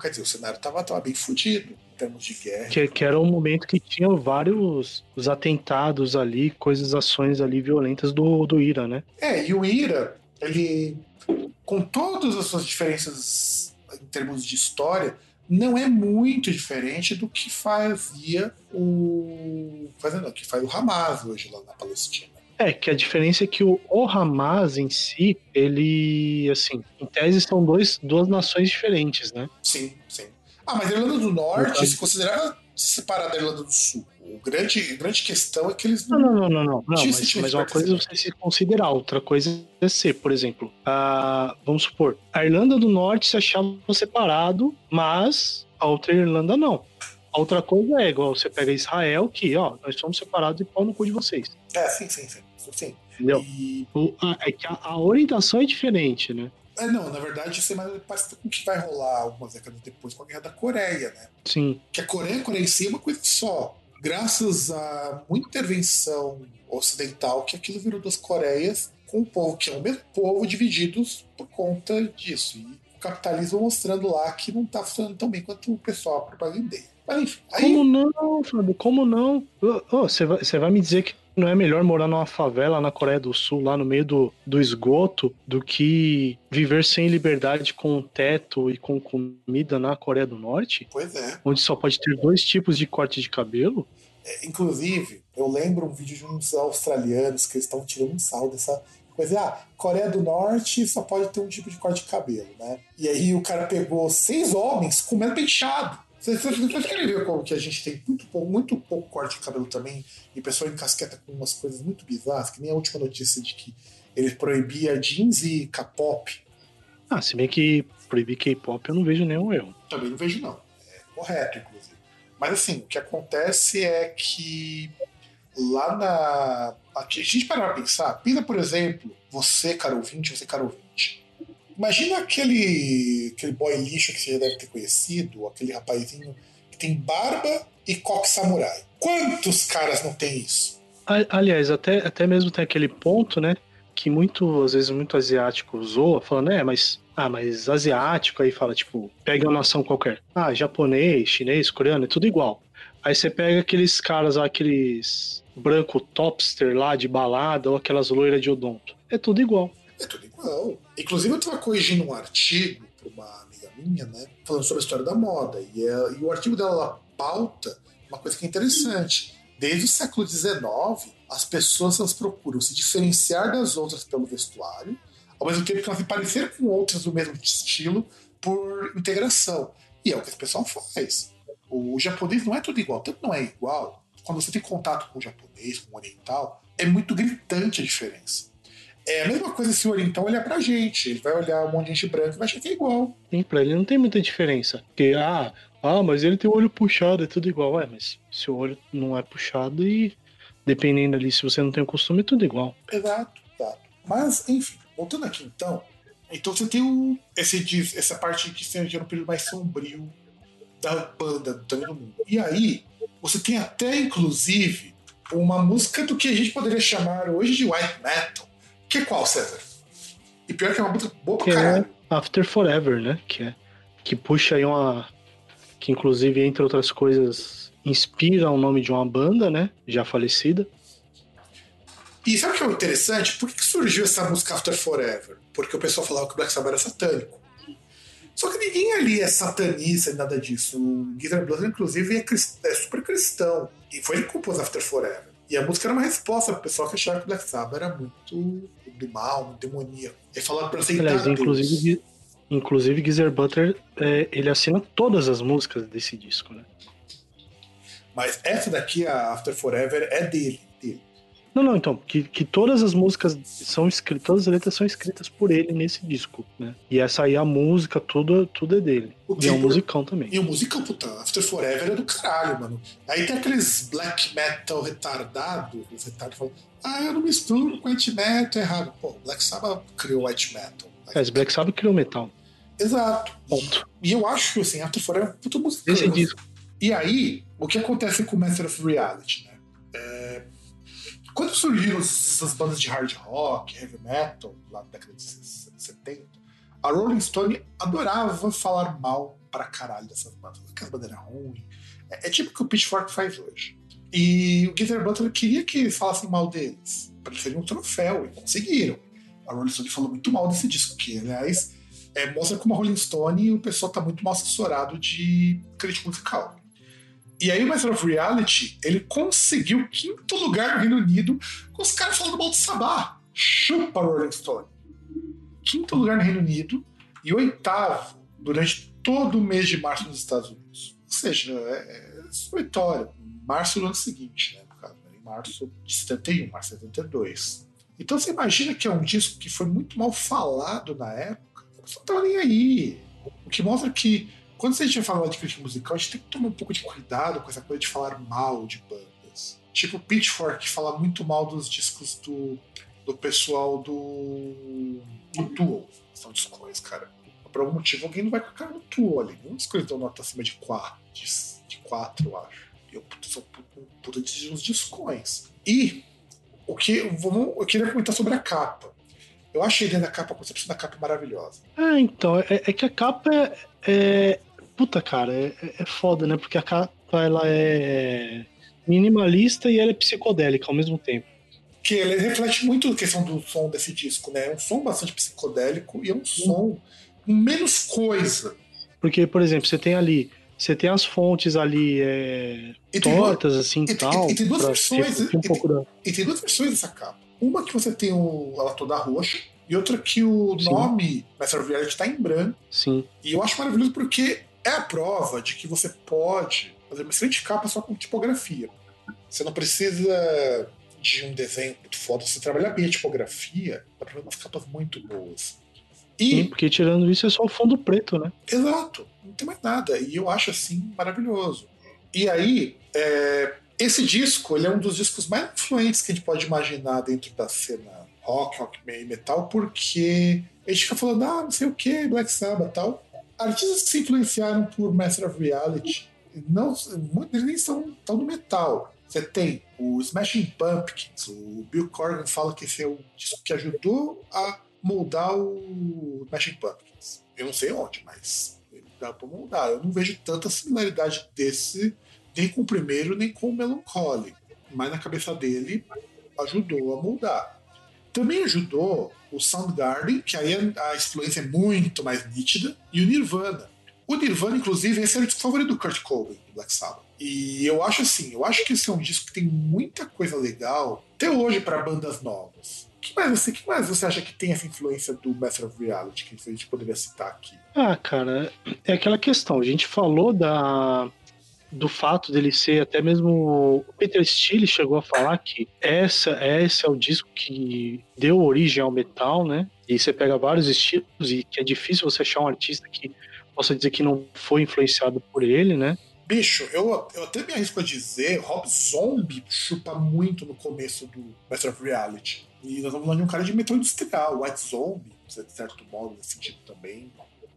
quer dizer, o cenário estava tava bem fodido termos de guerra. Que, que, era um momento que tinha vários os atentados ali, coisas, ações ali violentas do, do IRA, né? É, e o IRA, ele, com todas as suas diferenças em termos de história, não é muito diferente do que fazia o. Fazendo, que faz o Hamas hoje lá na Palestina. É, que a diferença é que o, o Hamas em si, ele, assim, em tese são dois, duas nações diferentes, né? Sim, sim. Ah, mas a Irlanda do Norte se considerava separada da Irlanda do Sul. O grande, a grande questão é que eles não. Não, não, não, não. não mas, mas uma coisa é você se considerar, outra coisa é ser, por exemplo, a, vamos supor, a Irlanda do Norte se achava separado, mas a outra Irlanda não. A outra coisa é igual você pega Israel, que, ó, nós somos separados e pau no cu de vocês. É, sim, sim, sim. sim. Entendeu? E... O, a, é que a, a orientação é diferente, né? É, não, na verdade, isso é mais parecido com o que vai rolar algumas décadas depois com a Guerra da Coreia, né? Sim. Que a Coreia, a Coreia em si é uma coisa só graças a muita intervenção ocidental, que aquilo virou duas Coreias, com um povo que é o mesmo povo, divididos por conta disso. E o capitalismo mostrando lá que não está funcionando tão bem quanto o pessoal propagandeia. Mas enfim. Aí... Como não, Fábio? Como não? Você oh, vai, vai me dizer que não é melhor morar numa favela na Coreia do Sul, lá no meio do, do esgoto, do que viver sem liberdade com teto e com comida na Coreia do Norte? Pois é. Onde só pode ter dois tipos de corte de cabelo? É, inclusive, eu lembro um vídeo de uns australianos que eles estavam tirando um sal dessa coisa. Ah, Coreia do Norte só pode ter um tipo de corte de cabelo, né? E aí o cara pegou seis homens comendo penteado. Vocês, vocês querem ver como que a gente tem muito pouco, muito pouco corte de cabelo também e pessoa encasqueta com umas coisas muito bizarras, que nem a última notícia de que ele proibia jeans e K-pop. Ah, se bem que proibir K-pop eu não vejo nenhum erro. Também não vejo, não. É correto, inclusive. Mas assim, o que acontece é que lá na. Aqui, a gente parar pra pensar, pensa, por exemplo, você, cara ouvinte, você, cara ouvinte Imagina aquele, aquele boy lixo que você já deve ter conhecido, aquele rapazinho que tem barba e coque samurai. Quantos caras não tem isso? Aliás, até, até mesmo tem aquele ponto, né? Que muito, às vezes, muito asiático zoa, falando, é, mas. Ah, mas asiático aí fala, tipo, pega uma nação qualquer. Ah, japonês, chinês, coreano, é tudo igual. Aí você pega aqueles caras, aqueles branco topster lá de balada ou aquelas loiras de odonto. É tudo igual. É tudo igual. Inclusive, eu estava corrigindo um artigo para uma amiga minha, né? Falando sobre a história da moda. E, é, e o artigo dela lá pauta uma coisa que é interessante. Desde o século XIX, as pessoas elas procuram se diferenciar das outras pelo vestuário, ao mesmo tempo que elas se parecer com outras do mesmo estilo por integração. E é o que esse pessoal faz. O japonês não é tudo igual, tanto não é igual. Quando você tem contato com o japonês, com o oriental, é muito gritante a diferença. É a mesma coisa se o oriental olhar pra gente. Ele vai olhar um monte de gente branca e vai achar que é igual. Sim, pra ele não tem muita diferença. Porque, ah, ah, mas ele tem o olho puxado, é tudo igual. É, mas se o olho não é puxado e dependendo ali, se você não tem o costume, é tudo igual. Exato, exato. Mas, enfim, voltando aqui então. Então você tem o, esse, essa parte que se no período mais sombrio da banda do Mundo. E aí, você tem até, inclusive, uma música do que a gente poderia chamar hoje de white metal que qual, César? E pior que é uma música boa pra que é caralho. É After Forever, né? Que, é, que puxa aí uma. Que inclusive, entre outras coisas, inspira o nome de uma banda, né? Já falecida. E sabe o que é interessante? Por que surgiu essa música After Forever? Porque o pessoal falava que o Black Sabbath era satânico. Só que ninguém ali é satanista e nada disso. O Guitar Blues, inclusive, é, é, super cristão. E foi ele que compôs After Forever. E a música era uma resposta pro pessoal que achava que o Black Sabbath era muito do mal, muito demoníaco. Ele falava pra aceitar Aliás, inclusive, Inclusive, Geezer Butler, é, ele assina todas as músicas desse disco, né? Mas essa daqui, a After Forever, é dele. dele. Não, não, então, que, que todas as músicas são escritas, todas as letras são escritas por ele nesse disco, né? E essa aí, a música, tudo, tudo é dele. O E é um musicão também. E o musicão, puta, After Forever é do caralho, mano. Aí tem aqueles black metal retardado, os retardos falam, ah, eu não misturo com white metal, é errado. Pô, Black Sabbath criou white metal. É, esse Black Sabbath criou metal. Exato. Ponto. E eu acho que, assim, After Forever é um puta musicão. Esse disco. E aí, o que acontece com o Master of Reality, né? É, Quando surgiram essas bandas de hard rock, heavy metal, lá na década de 70, a Rolling Stone adorava falar mal pra caralho dessas bandas. Que as bandas eram ruins. É, é tipo o que o Pitchfork faz hoje. E o Geezer Butler queria que falassem mal deles, pra eles um troféu, e conseguiram. A Rolling Stone falou muito mal desse disco, que, aliás, é, mostra como a Rolling Stone o pessoal tá muito mal assessorado de crítico musical. E aí o Master of Reality, ele conseguiu quinto lugar no Reino Unido com os caras falando mal do Sabá. Chupa Rolling Stone. Quinto lugar no Reino Unido e oitavo durante todo o mês de março nos Estados Unidos. Ou seja, é, é vitória. Março do ano seguinte, né? No caso, né, em março de 71, março de 72. Então você imagina que é um disco que foi muito mal falado na época. Não tava nem aí. O que mostra que quando a gente vai falar de crítica musical, a gente tem que tomar um pouco de cuidado com essa coisa de falar mal de bandas. Tipo Pitchfork, fala muito mal dos discos do, do pessoal do, do Tool. São discos, cara. Por algum motivo, alguém não vai cara no Tool ali. Não discos dão nota acima de 4, de, de 4 eu acho. Eu puta, são puta, puta de uns discões. E o que vamos, eu queria comentar sobre a capa. Eu achei dentro da capa, a concepção da capa maravilhosa. É, então, é, é que a capa é. É- puta, cara, é, é foda, né? Porque a capa ela é minimalista e ela é psicodélica ao mesmo tempo. que ele reflete muito a questão do som desse disco, né? É um som bastante psicodélico e é um som com menos coisa. Porque, por exemplo, você tem ali. Você tem as fontes ali é, E tem, tortas, assim e tem- tal. e tem duas versões, um e pouco da. e tem duas versões dessa capa. Uma que você tem o, ela toda roxa e outra que o Sim. nome Master of Reality está em branco. Sim. E eu acho maravilhoso porque é a prova de que você pode fazer uma excelente capa só com tipografia. Você não precisa de um desenho muito foda. Você trabalhar bem a tipografia, dá pra ver umas capas muito boas. E Sim, porque tirando isso é só o fundo preto, né? Exato, não tem mais nada. E eu acho assim maravilhoso. E aí, é, esse disco ele é um dos discos mais influentes que a gente pode imaginar dentro da cena rock, rock metal, porque a gente fica falando, ah, não sei o que, Black Sabbath tal. Artistas que se influenciaram por Master of Reality, não, muitos nem são tão no metal. Você tem o Smashing Pumpkins, o Bill Corgan fala que esse é o disco que ajudou a moldar o Smashing Pumpkins. Eu não sei onde, mas dá pra moldar. Eu não vejo tanta similaridade desse nem com o primeiro, nem com o Melancholy. Mas na cabeça dele ajudou a moldar. Também ajudou o Soundgarden, que aí a influência é muito mais nítida, e o Nirvana. O Nirvana, inclusive, esse era o disco favorito do Kurt Cobain, do Black Sabbath. E eu acho assim, eu acho que esse é um disco que tem muita coisa legal, até hoje, para bandas novas. O que mais, você, que mais você acha que tem essa influência do Master of Reality que a gente poderia citar aqui? Ah, cara, é aquela questão. A gente falou da, do fato dele ser até mesmo. Peter Steele chegou a falar que essa, esse é o disco que deu origem ao metal, né? E você pega vários estilos e que é difícil você achar um artista que possa dizer que não foi influenciado por ele, né? Bicho, eu, eu até me arrisco a dizer, Rob Zombie chupa muito no começo do Master of Reality. E nós estamos falando de um cara de metal industrial, White Zombie, de certo modo, nesse sentido também.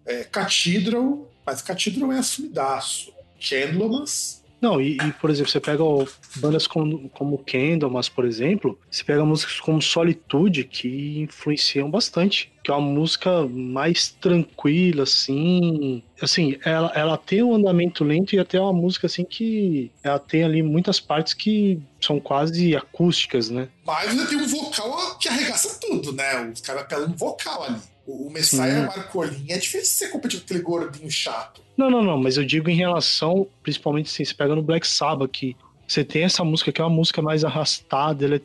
É, Cathedral, mas Cathedral é assumidaço. Candlemas, Não, e, e, por exemplo, você pega ó, bandas como, como Candlemas, por exemplo, você pega músicas como Solitude, que influenciam bastante. Que é uma música mais tranquila, assim. Assim, ela, ela tem um andamento lento e até uma música, assim, que ela tem ali muitas partes que são quase acústicas, né? mas ainda tem um vocal que arregaça tudo, né? Os caras apelam no vocal ali. O, o Messiah Sim. Marcolin é difícil você competir com aquele gordinho chato. Não, não, não, mas eu digo em relação, principalmente assim, você pega no Black Sabbath, que você tem essa música que é uma música mais arrastada, ela é,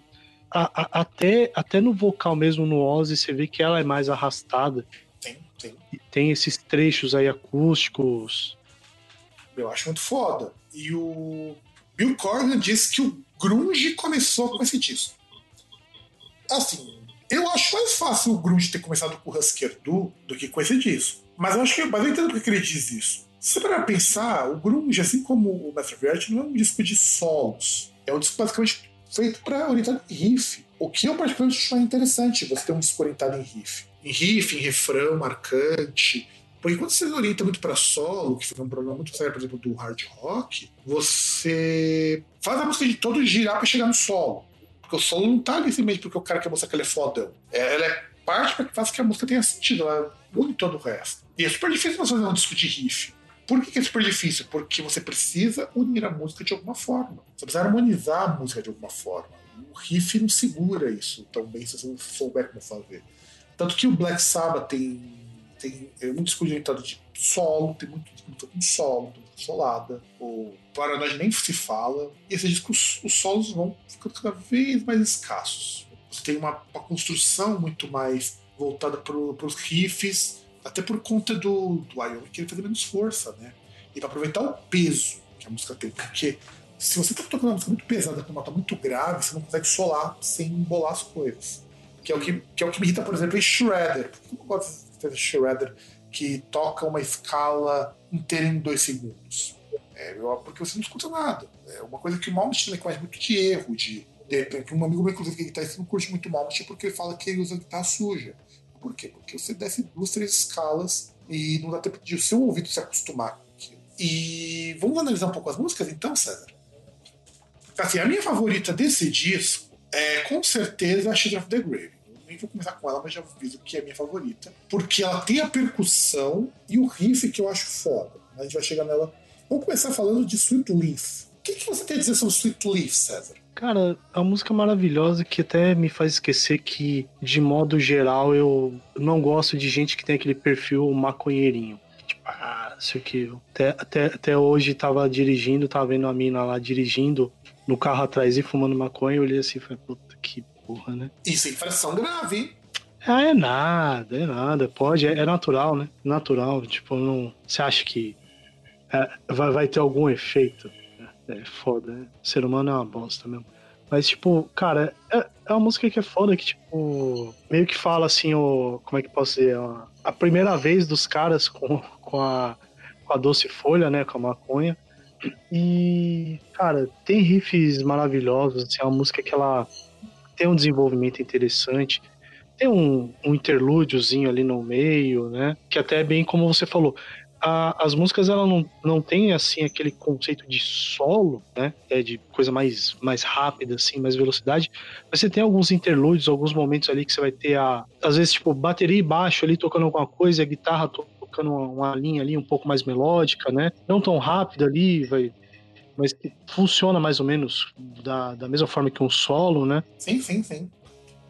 a- a- até, até no vocal mesmo, no Ozzy, você vê que ela é mais arrastada. Tem, tem. tem esses trechos aí acústicos. Eu acho muito foda. E o Bill Corgan disse que o grunge começou com esse disco. Assim, eu acho mais fácil o grunge ter começado com o Husker Du do que com esse disco. Mas eu acho que, mas eu entendo porque ele diz isso. Se parar pensar, o grunge, assim como o Master Art, não é um disco de solos. É um disco basicamente feito para orientado em riff. O que eu particularmente acho interessante, você ter um disco orientado em riff. Em riff, em refrão marcante. Porque quando você orienta muito para solo, que foi um problema muito sério, por exemplo, do hard rock, você faz a música de todo girar para chegar no solo. Porque o solo não tá ali simplesmente porque o cara quer mostrar que ele é fodão. É, ela é parte para que faça que a música tenha sentido, ela muda todo o resto. E é super difícil você fazer um disco de riff. Por que, que é super difícil? Porque você precisa unir a música de alguma forma. Você precisa harmonizar a música de alguma forma. O riff não segura isso tão bem se você não souber como fazer. Tanto que o Black Sabbath tem, tem é muito disco orientado de solo, tem muito disco solo, solada. O Paranoid nem se fala. E esses discos, os solos vão ficando cada vez mais escassos. Você tem uma, uma construção muito mais voltada para os riffs, até por conta do, do Wyoming querer fazer menos força, né? E para aproveitar o peso que a música tem. Porque se você está tocando uma música muito pesada, com uma nota muito grave, você não consegue solar sem embolar as coisas. Que é o que, que, é o que me irrita, por exemplo, em Shredder. Por que eu gosto de Shredder que toca uma escala inteira em dois segundos? É, porque você não escuta nada. É uma coisa que o Malmsteen tem mais muito de erro, de, de. Um amigo meu, inclusive, que é guitarrista, não curte muito Malmsteen porque ele fala que ele usa guitarra suja. Por quê? Porque você desce duas, três escalas e não dá tempo de o seu ouvido se acostumar com aquilo. E vamos analisar um pouco as músicas então, César? Assim, a minha favorita desse disco é com certeza a Shadow of the Grave. Nem vou começar com ela, mas já aviso que é a minha favorita. Porque ela tem a percussão e o riff que eu acho foda. A gente vai chegar nela. Vamos começar falando de Sweet Leaf. O que, que você tem a dizer sobre Sweet Leaf, César? Cara, a música maravilhosa que até me faz esquecer que, de modo geral, eu não gosto de gente que tem aquele perfil maconheirinho. Tipo, ah, sei que. Até, até, até hoje tava dirigindo, tava vendo a mina lá dirigindo no carro atrás e fumando maconha. Eu olhei assim e falei, puta que porra, né? Isso é infração grave, hein? Ah, é nada, é nada. Pode, é, é natural, né? Natural. Tipo, não. Você acha que vai, vai ter algum efeito? É foda, né? O ser humano é uma bosta mesmo. Mas, tipo, cara, é, é uma música que é foda, que, tipo, meio que fala assim, o. Como é que posso dizer? A, a primeira vez dos caras com, com, a, com a doce folha, né? Com a maconha. E, cara, tem riffs maravilhosos, assim, é uma música que ela tem um desenvolvimento interessante. Tem um, um interlúdiozinho ali no meio, né? Que até é bem como você falou a, as músicas ela não, não tem assim aquele conceito de solo, né? É de coisa mais, mais rápida, assim, mais velocidade. Mas você tem alguns interlúdios, alguns momentos ali que você vai ter a. Às vezes, tipo, bateria e baixo ali tocando alguma coisa, a guitarra tocando uma, uma linha ali um pouco mais melódica, né? Não tão rápida ali, vai. Mas funciona mais ou menos da, da mesma forma que um solo, né? Sim, sim, sim.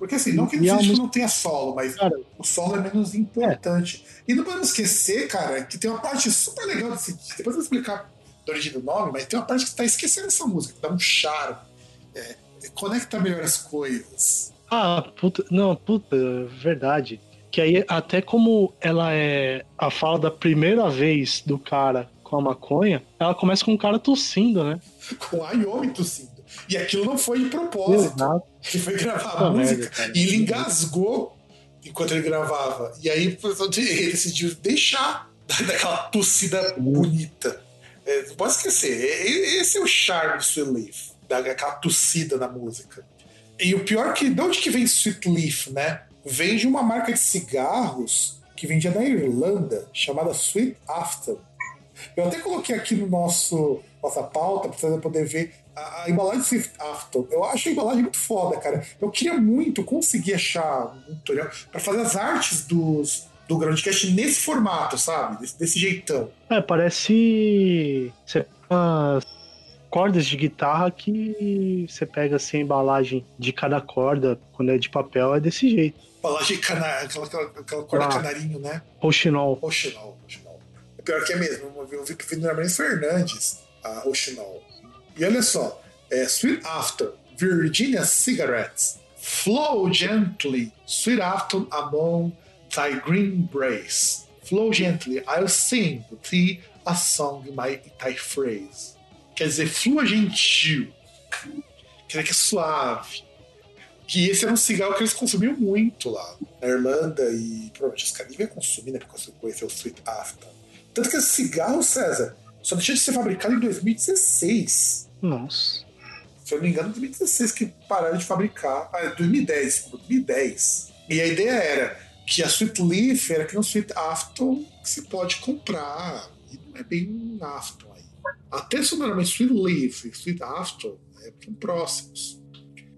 Porque assim, não que no música... não tenha solo, mas cara, o solo é menos importante. É. E não podemos esquecer, cara, que tem uma parte super legal desse. Depois eu vou explicar a origem do nome, mas tem uma parte que está esquecendo essa música, que dá um charme. É, conecta melhor as coisas. Ah, puta. Não, puta, verdade. Que aí, até como ela é a fala da primeira vez do cara com a maconha, ela começa com o cara tossindo, né? com a Yomi tossindo. E aquilo não foi de propósito. Exato. Ele foi gravar a música e ele engasgou enquanto ele gravava. E aí ele decidiu deixar daquela tossida bonita. É, não pode esquecer, esse é o charme do Sweet Leaf, daquela tossida na música. E o pior é que, de onde que vem Sweet Leaf, né? Vem de uma marca de cigarros que vendia na Irlanda, chamada Sweet After. Eu até coloquei aqui no nosso nossa pauta, pra você poder ver a, a embalagem Swift Afton. Eu acho a embalagem muito foda, cara. Eu queria muito conseguir achar um tutorial para fazer as artes dos, do Groundcast nesse formato, sabe? Desse, desse jeitão. É, parece. Você umas cordas de guitarra que você pega assim a embalagem de cada corda, quando é de papel, é desse jeito. Embalagem cana... aquela, aquela, aquela corda ah, canarinho, né? Roxinol. Roxinol, Roxinol. É pior que é mesmo. Eu vi que no Fernandes, a Roxinol. E olha só, é Sweet After, Virginia Cigarettes, Flow Gently, Sweet After Among Thy Green Brace. Flow gently, I'll sing thee a song my Thai phrase. Quer dizer, flua gentil. Quer dizer que é suave. E esse era um cigarro que eles consumiam muito lá na Irlanda e provavelmente os caras consumir, né? Porque você conheceu o Sweet After. Tanto que esse cigarro, César, só deixou de ser fabricado em 2016. Nossa. Se eu não me engano, em 2016 que pararam de fabricar. Ah, 2010, 2010. E a ideia era que a Sweet Leaf era que um Sweet Afton que se pode comprar. E não é bem um Afton aí. Até sonoramente Sweet Leaf e Sweet Afton né, são próximos.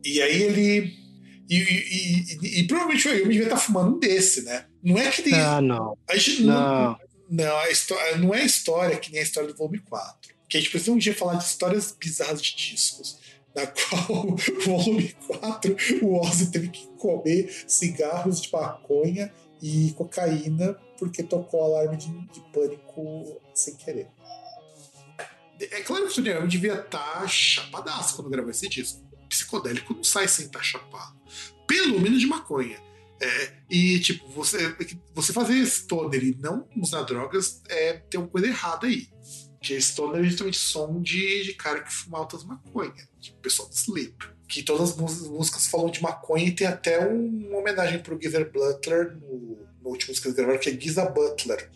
E aí ele. E, e, e, e provavelmente eu devia estar fumando um desse, né? Não é que tem. Ah, não. A gente não. Não, a história, não é história que nem a história do volume 4. Que a gente precisa um dia falar de histórias bizarras de discos. Na qual o volume 4 o Ozzy teve que comer cigarros de maconha e cocaína porque tocou o alarme de, de pânico sem querer. É claro que o Tony devia estar tá chapadaço quando gravou esse disco. Psicodélico não sai sem estar tá chapado. Pelo menos de maconha. É, e, tipo, você, você fazer stoner e não usar drogas é ter uma coisa errada aí. Porque stoner é justamente som de, de cara que fuma altas maconha, tipo pessoal do Sleep. Que todas as músicas falam de maconha e tem até um, uma homenagem pro Geezer Butler no, no último música que gravaram, que é Giza Butler.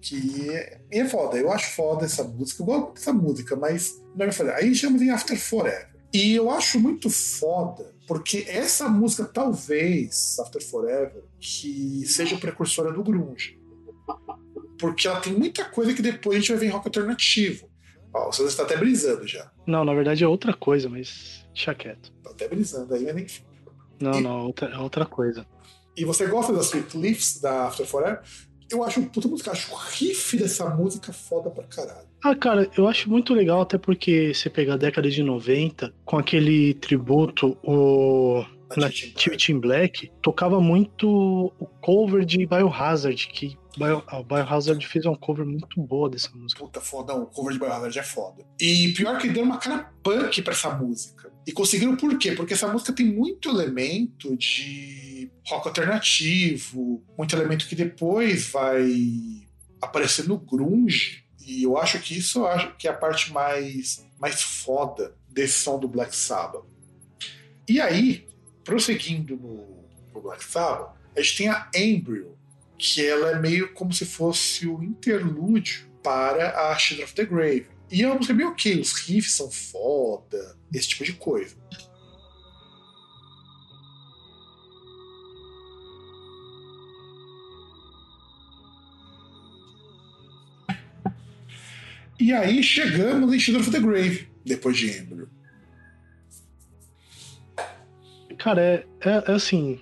Que é, é foda, eu acho foda essa música, eu gosto dessa música, mas não é me fazer. Aí chama de After Forever. E eu acho muito foda porque essa música, talvez, After Forever, que seja precursora do grunge. Porque ela tem muita coisa que depois a gente vai ver em rock alternativo. Ó, você está até brisando já. Não, na verdade é outra coisa, mas deixa quieto. Tá até brisando aí, mas enfim. Não, e... não, outra, é outra coisa. E você gosta das Sweet Leaves da After Forever? Eu acho puta música, acho o riff dessa música foda pra caralho. Ah, cara, eu acho muito legal, até porque você pega a década de 90, com aquele tributo, o. Na Tim Black, tocava muito o cover de Biohazard, que Bio, a Biohazard fez uma cover muito boa dessa música. Puta, foda, o cover de Biohazard é foda. E pior que deu uma cara punk pra essa música. E conseguiram por quê? Porque essa música tem muito elemento de rock alternativo, muito elemento que depois vai aparecer no grunge e eu acho que isso acho que é a parte mais, mais foda desse som do Black Sabbath. E aí, prosseguindo no, no Black Sabbath, a gente tem a Embryo, que ela é meio como se fosse o interlúdio para a Children of the Grave. E é uma música meio ok, os riffs são foda, esse tipo de coisa. E aí chegamos em Children of the Grave, depois de Embryo. Cara, é, é, é assim.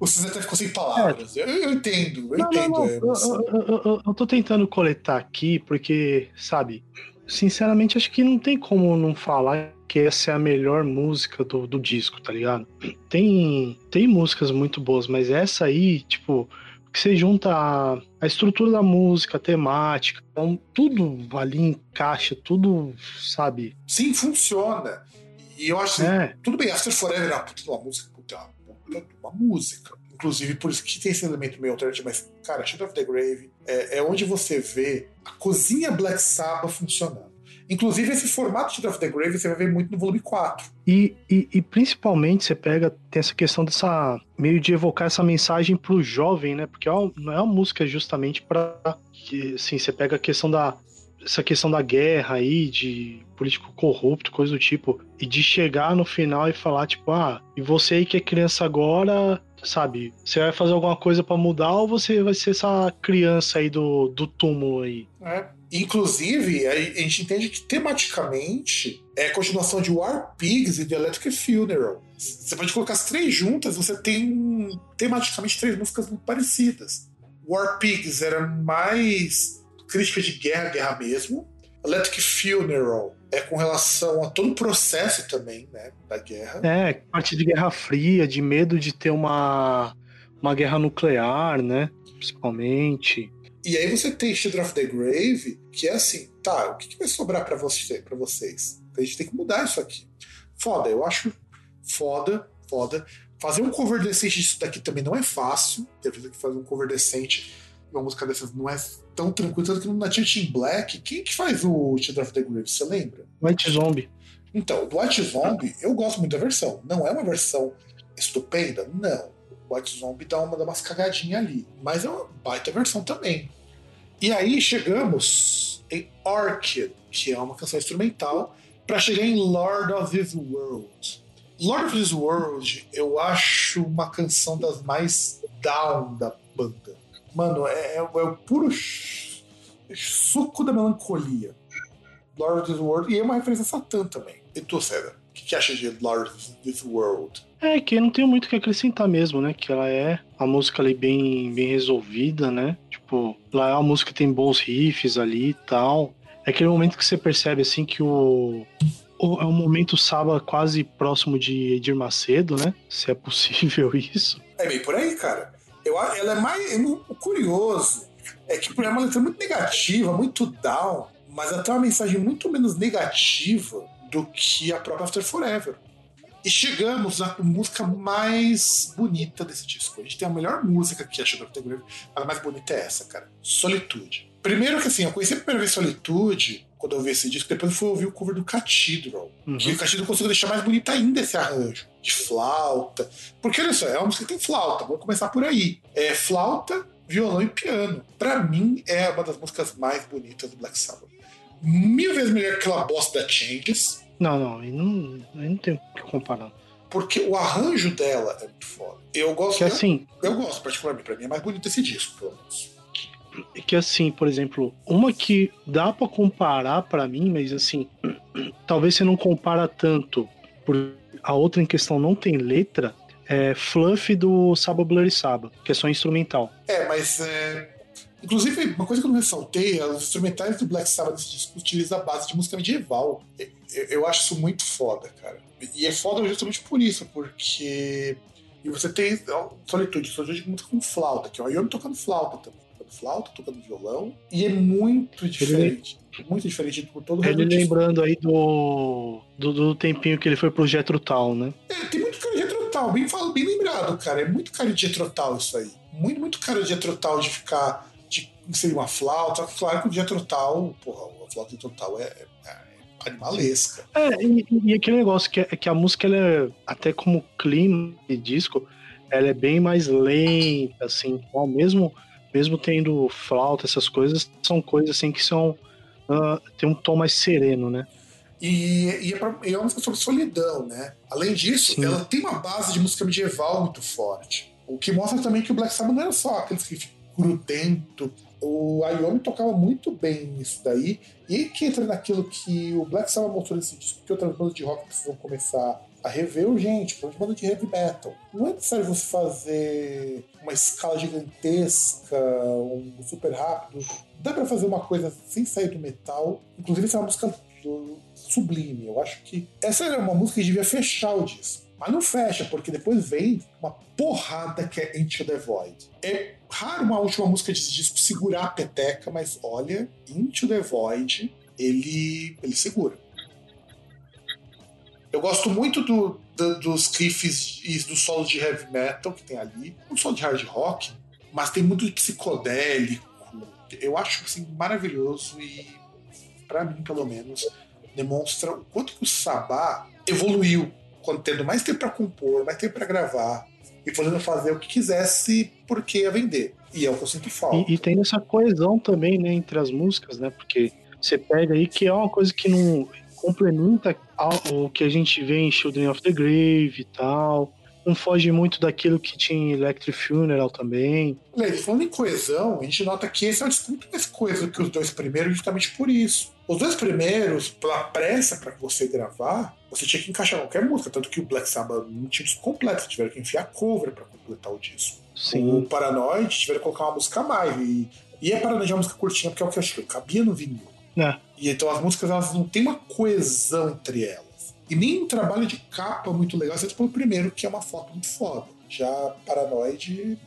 o César até ficou sem palavras. É. Eu, eu, entendo, eu não, entendo. Não, não. Eu, eu, eu tô tentando coletar aqui, porque, sabe, sinceramente, acho que não tem como não falar que essa é a melhor música do, do disco, tá ligado? Tem, tem músicas muito boas, mas essa aí, tipo, que você junta a, a, estrutura da música, a temática, então tudo ali encaixa, tudo, sabe? Sim, funciona. E eu acho é. tudo bem, After Forever é uma puta uma música, puta, uma, uma música. Inclusive, por isso que tem esse elemento meio alternativo, mas, cara, Shadow of the Grave é, é onde você vê a cozinha Black Sabbath funcionando. Inclusive, esse formato de of the Grave você vai ver muito no volume 4. E, e, e, principalmente você pega, tem essa questão dessa. meio de evocar essa mensagem pro jovem, né? Porque é não é uma música justamente para Assim, você pega a questão da. Essa questão da guerra aí, de político corrupto, coisa do tipo, e de chegar no final e falar, tipo, ah, e você aí que é criança agora, sabe? Você vai fazer alguma coisa para mudar ou você vai ser essa criança aí do, do túmulo aí? É. Inclusive, a gente entende que tematicamente é continuação de War Pigs e The Electric Funeral. Você pode colocar as três juntas, você tem tematicamente três músicas muito parecidas. War Pigs era mais crítica de guerra, guerra mesmo. Electric Funeral é com relação a todo o processo também, né, da guerra. É, parte de Guerra Fria, de medo de ter uma, uma guerra nuclear, né, principalmente. E aí você tem Children of the Grave, que é assim, tá, o que, que vai sobrar para você, pra vocês? A gente tem que mudar isso aqui. Foda, eu acho foda, foda. Fazer um cover decente disso daqui também não é fácil. Teve que fazer um cover decente. Uma música dessas não é tão tranquila, tanto que na Church in Black, quem que faz o Children of the Grave, você lembra? White Zombie. Então, do White Zombie, eu gosto muito da versão. Não é uma versão estupenda? Não. O White Zombie dá, uma, dá umas cagadinhas ali. Mas é uma baita versão também. E aí chegamos em Orchid, que é uma canção instrumental, para chegar em Lord of This World. Lord of This World, eu acho uma canção das mais down da banda. Mano, é, é, é o puro suco da melancolia. Lord of This World, e é uma referência a Satã também. E tu, César, o que, que acha de Lord of This World? É, que não tem muito o que acrescentar mesmo, né? Que ela é a música ali bem, bem resolvida, né? Tipo, lá é uma música que tem bons riffs ali e tal. É aquele momento que você percebe, assim, que o, o é um momento Saba quase próximo de Edir Macedo, né? Se é possível isso. É bem por aí, cara. Eu, ela é mais. É curioso. É que é uma letra muito negativa, muito down, mas ela tem uma mensagem muito menos negativa do que a própria After Forever. E chegamos na música mais bonita desse disco. A gente tem a melhor música que é Shadow of the Grave, a mais bonita é essa, cara. Solitude. Primeiro que assim, eu conheci a primeira vez Solitude quando eu vi esse disco, depois eu fui ouvir o cover do Cathedral. Uhum. Que o Cathedral conseguiu deixar mais bonito ainda esse arranjo. De flauta. Porque olha só, é uma música que tem flauta. Vamos começar por aí. É flauta, violão e piano. Para mim, é uma das músicas mais bonitas do Black Sabbath. Mil vezes melhor que aquela bosta da Changes. Não, não, aí não, aí não tem o que comparar. Porque o arranjo dela é muito foda. Eu gosto. Que assim. Eu gosto, particularmente. Pra mim é mais bonito esse disco, pelo menos que assim, por exemplo, uma que dá para comparar para mim, mas assim, talvez você não compara tanto, por a outra em questão não tem letra, é Fluff do Saba Blurry Saba, que é só instrumental. É, mas é... Inclusive, uma coisa que eu não ressaltei, os instrumentais do Black Sabbath utilizam a base de música medieval. Eu, acho isso muito foda, cara. E é foda justamente por isso, porque e você tem Solitude, Solitude música com flauta, que é o Ayumi tocando flauta também flauta, tocando violão, e é muito diferente. Ele, muito diferente por todo o Ele lembrando aí do, do, do, tempinho que ele foi pro Jetro Tal, né? É, tem muito cara de Jetro Tal, bem, bem lembrado, cara. É muito cara de Jetro Tal isso aí. Muito, muito cara de Jetro Tal de ficar, de inserir uma flauta. Claro que o Jetro Tal, porra, a flauta Jetro Tal é, é, é animalesca. É, e, e, aquele negócio que, é, que a música, ela é, até como clima de disco, ela é bem mais lenta, assim, ao mesmo mesmo tendo flauta, essas coisas, são coisas assim que são. Uh, tem um tom mais sereno, né? E, e, é, pra, é uma música sobre solidão, né? Além disso, Sim. ela tem uma base de música medieval muito forte. O que mostra também que o Black Sabbath não era só aqueles que grudento. O Ayomi tocava muito bem nisso daí. E que entra naquilo que o Black Sabbath mostrou nesse disco, que outras bandas de rock precisam começar a rever urgente, para uma banda de heavy metal. Não é necessário você fazer uma escala gigantesca, um super rápido. Dá para fazer uma coisa sem sair do metal. Inclusive, essa é uma música sublime. Eu acho que essa era uma música que devia fechar o disco. Mas não fecha, porque depois vem uma porrada que é Into the Void. É raro uma última música desse disco segurar a peteca, mas olha, Into the Void, ele, ele segura. Eu gosto muito do, do, dos riffs e do solo de heavy metal que tem ali, um solo de hard rock, mas tem muito de psicodélico. Eu acho assim, maravilhoso e, para mim, pelo menos, demonstra o quanto que o Sabá evoluiu, quando tendo mais tempo para compor, mais tempo para gravar e podendo fazer o que quisesse porque ia vender. E é o que eu sinto falta. E, e tem essa coesão também, né, entre as músicas, né? Porque você pega aí que é uma coisa que não complementa o que a gente vê em Children of the Grave e tal. Não foge muito daquilo que tinha em Electric Funeral também. Leite, falando em coesão, a gente nota que esse é um disco muito mais coeso que os dois primeiros, justamente por isso. Os dois primeiros, pela pressa para você gravar, você tinha que encaixar qualquer música, tanto que o Black Sabbath não tinha disco completo, tiveram que enfiar cover para completar o disco. Sim. O Paranoid tiveram que colocar uma música a mais. E, e a Paranoid é uma música curtinha, porque é o que eu acho que cabia no vinil. É. E então as músicas elas não têm uma coesão entre elas. E nem um trabalho de capa muito legal, exceto pelo primeiro, que é uma foto muito foda. Já Paranoid.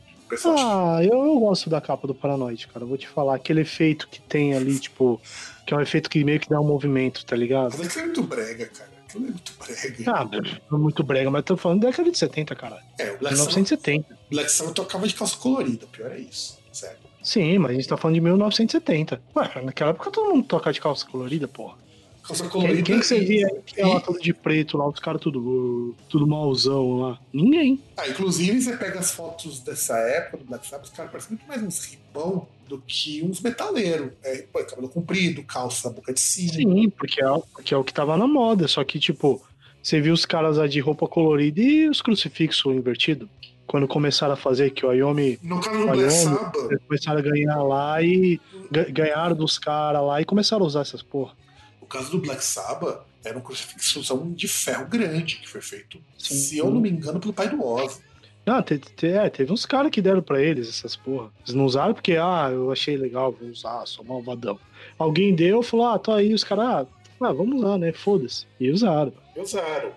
Ah, eu, eu gosto da capa do Paranoid, cara. Eu vou te falar. Aquele efeito que tem ali, tipo. Que é um efeito que meio que dá um movimento, tá ligado? Mas aquilo é muito brega, cara. Aquilo é muito brega. Ah, é muito brega, mas tô falando da década de 70, cara. É, o Black 1970. Black Sabbath tocava de calça colorida, pior é isso. Sério. Sim, mas a gente tá falando de 1970. Ué, naquela época todo mundo toca de calça colorida, porra. Calça colorida. Quem, quem que você via e- todo de preto lá, os caras tudo, tudo malzão lá? Ninguém. Ah, inclusive, você pega as fotos dessa época do Black Sabbath, os caras parecem muito mais uns ribão do que uns metaleiros. É, pô, cabelo comprido, calça, boca de sino. Sim, porque é, o- porque é o que tava na moda. Só que, tipo, você viu os caras lá de roupa colorida e os crucifixos invertidos. Quando começaram a fazer que o Ayomi No caso do Black Sabbath, começaram a ganhar lá e ga- ganharam dos caras lá e começaram a usar essas porra. o caso do Black Sabbath era um crucifixão de ferro grande que foi feito, Sim. se eu não me engano, pelo pai do Ozzy. Não, te- te- é, teve uns caras que deram pra eles essas porra. Eles não usaram porque, ah, eu achei legal, vou usar, sou malvadão. Alguém deu, falou, ah, tô aí, os caras, ah, ah, vamos usar, né? Foda-se. E usaram. E usaram.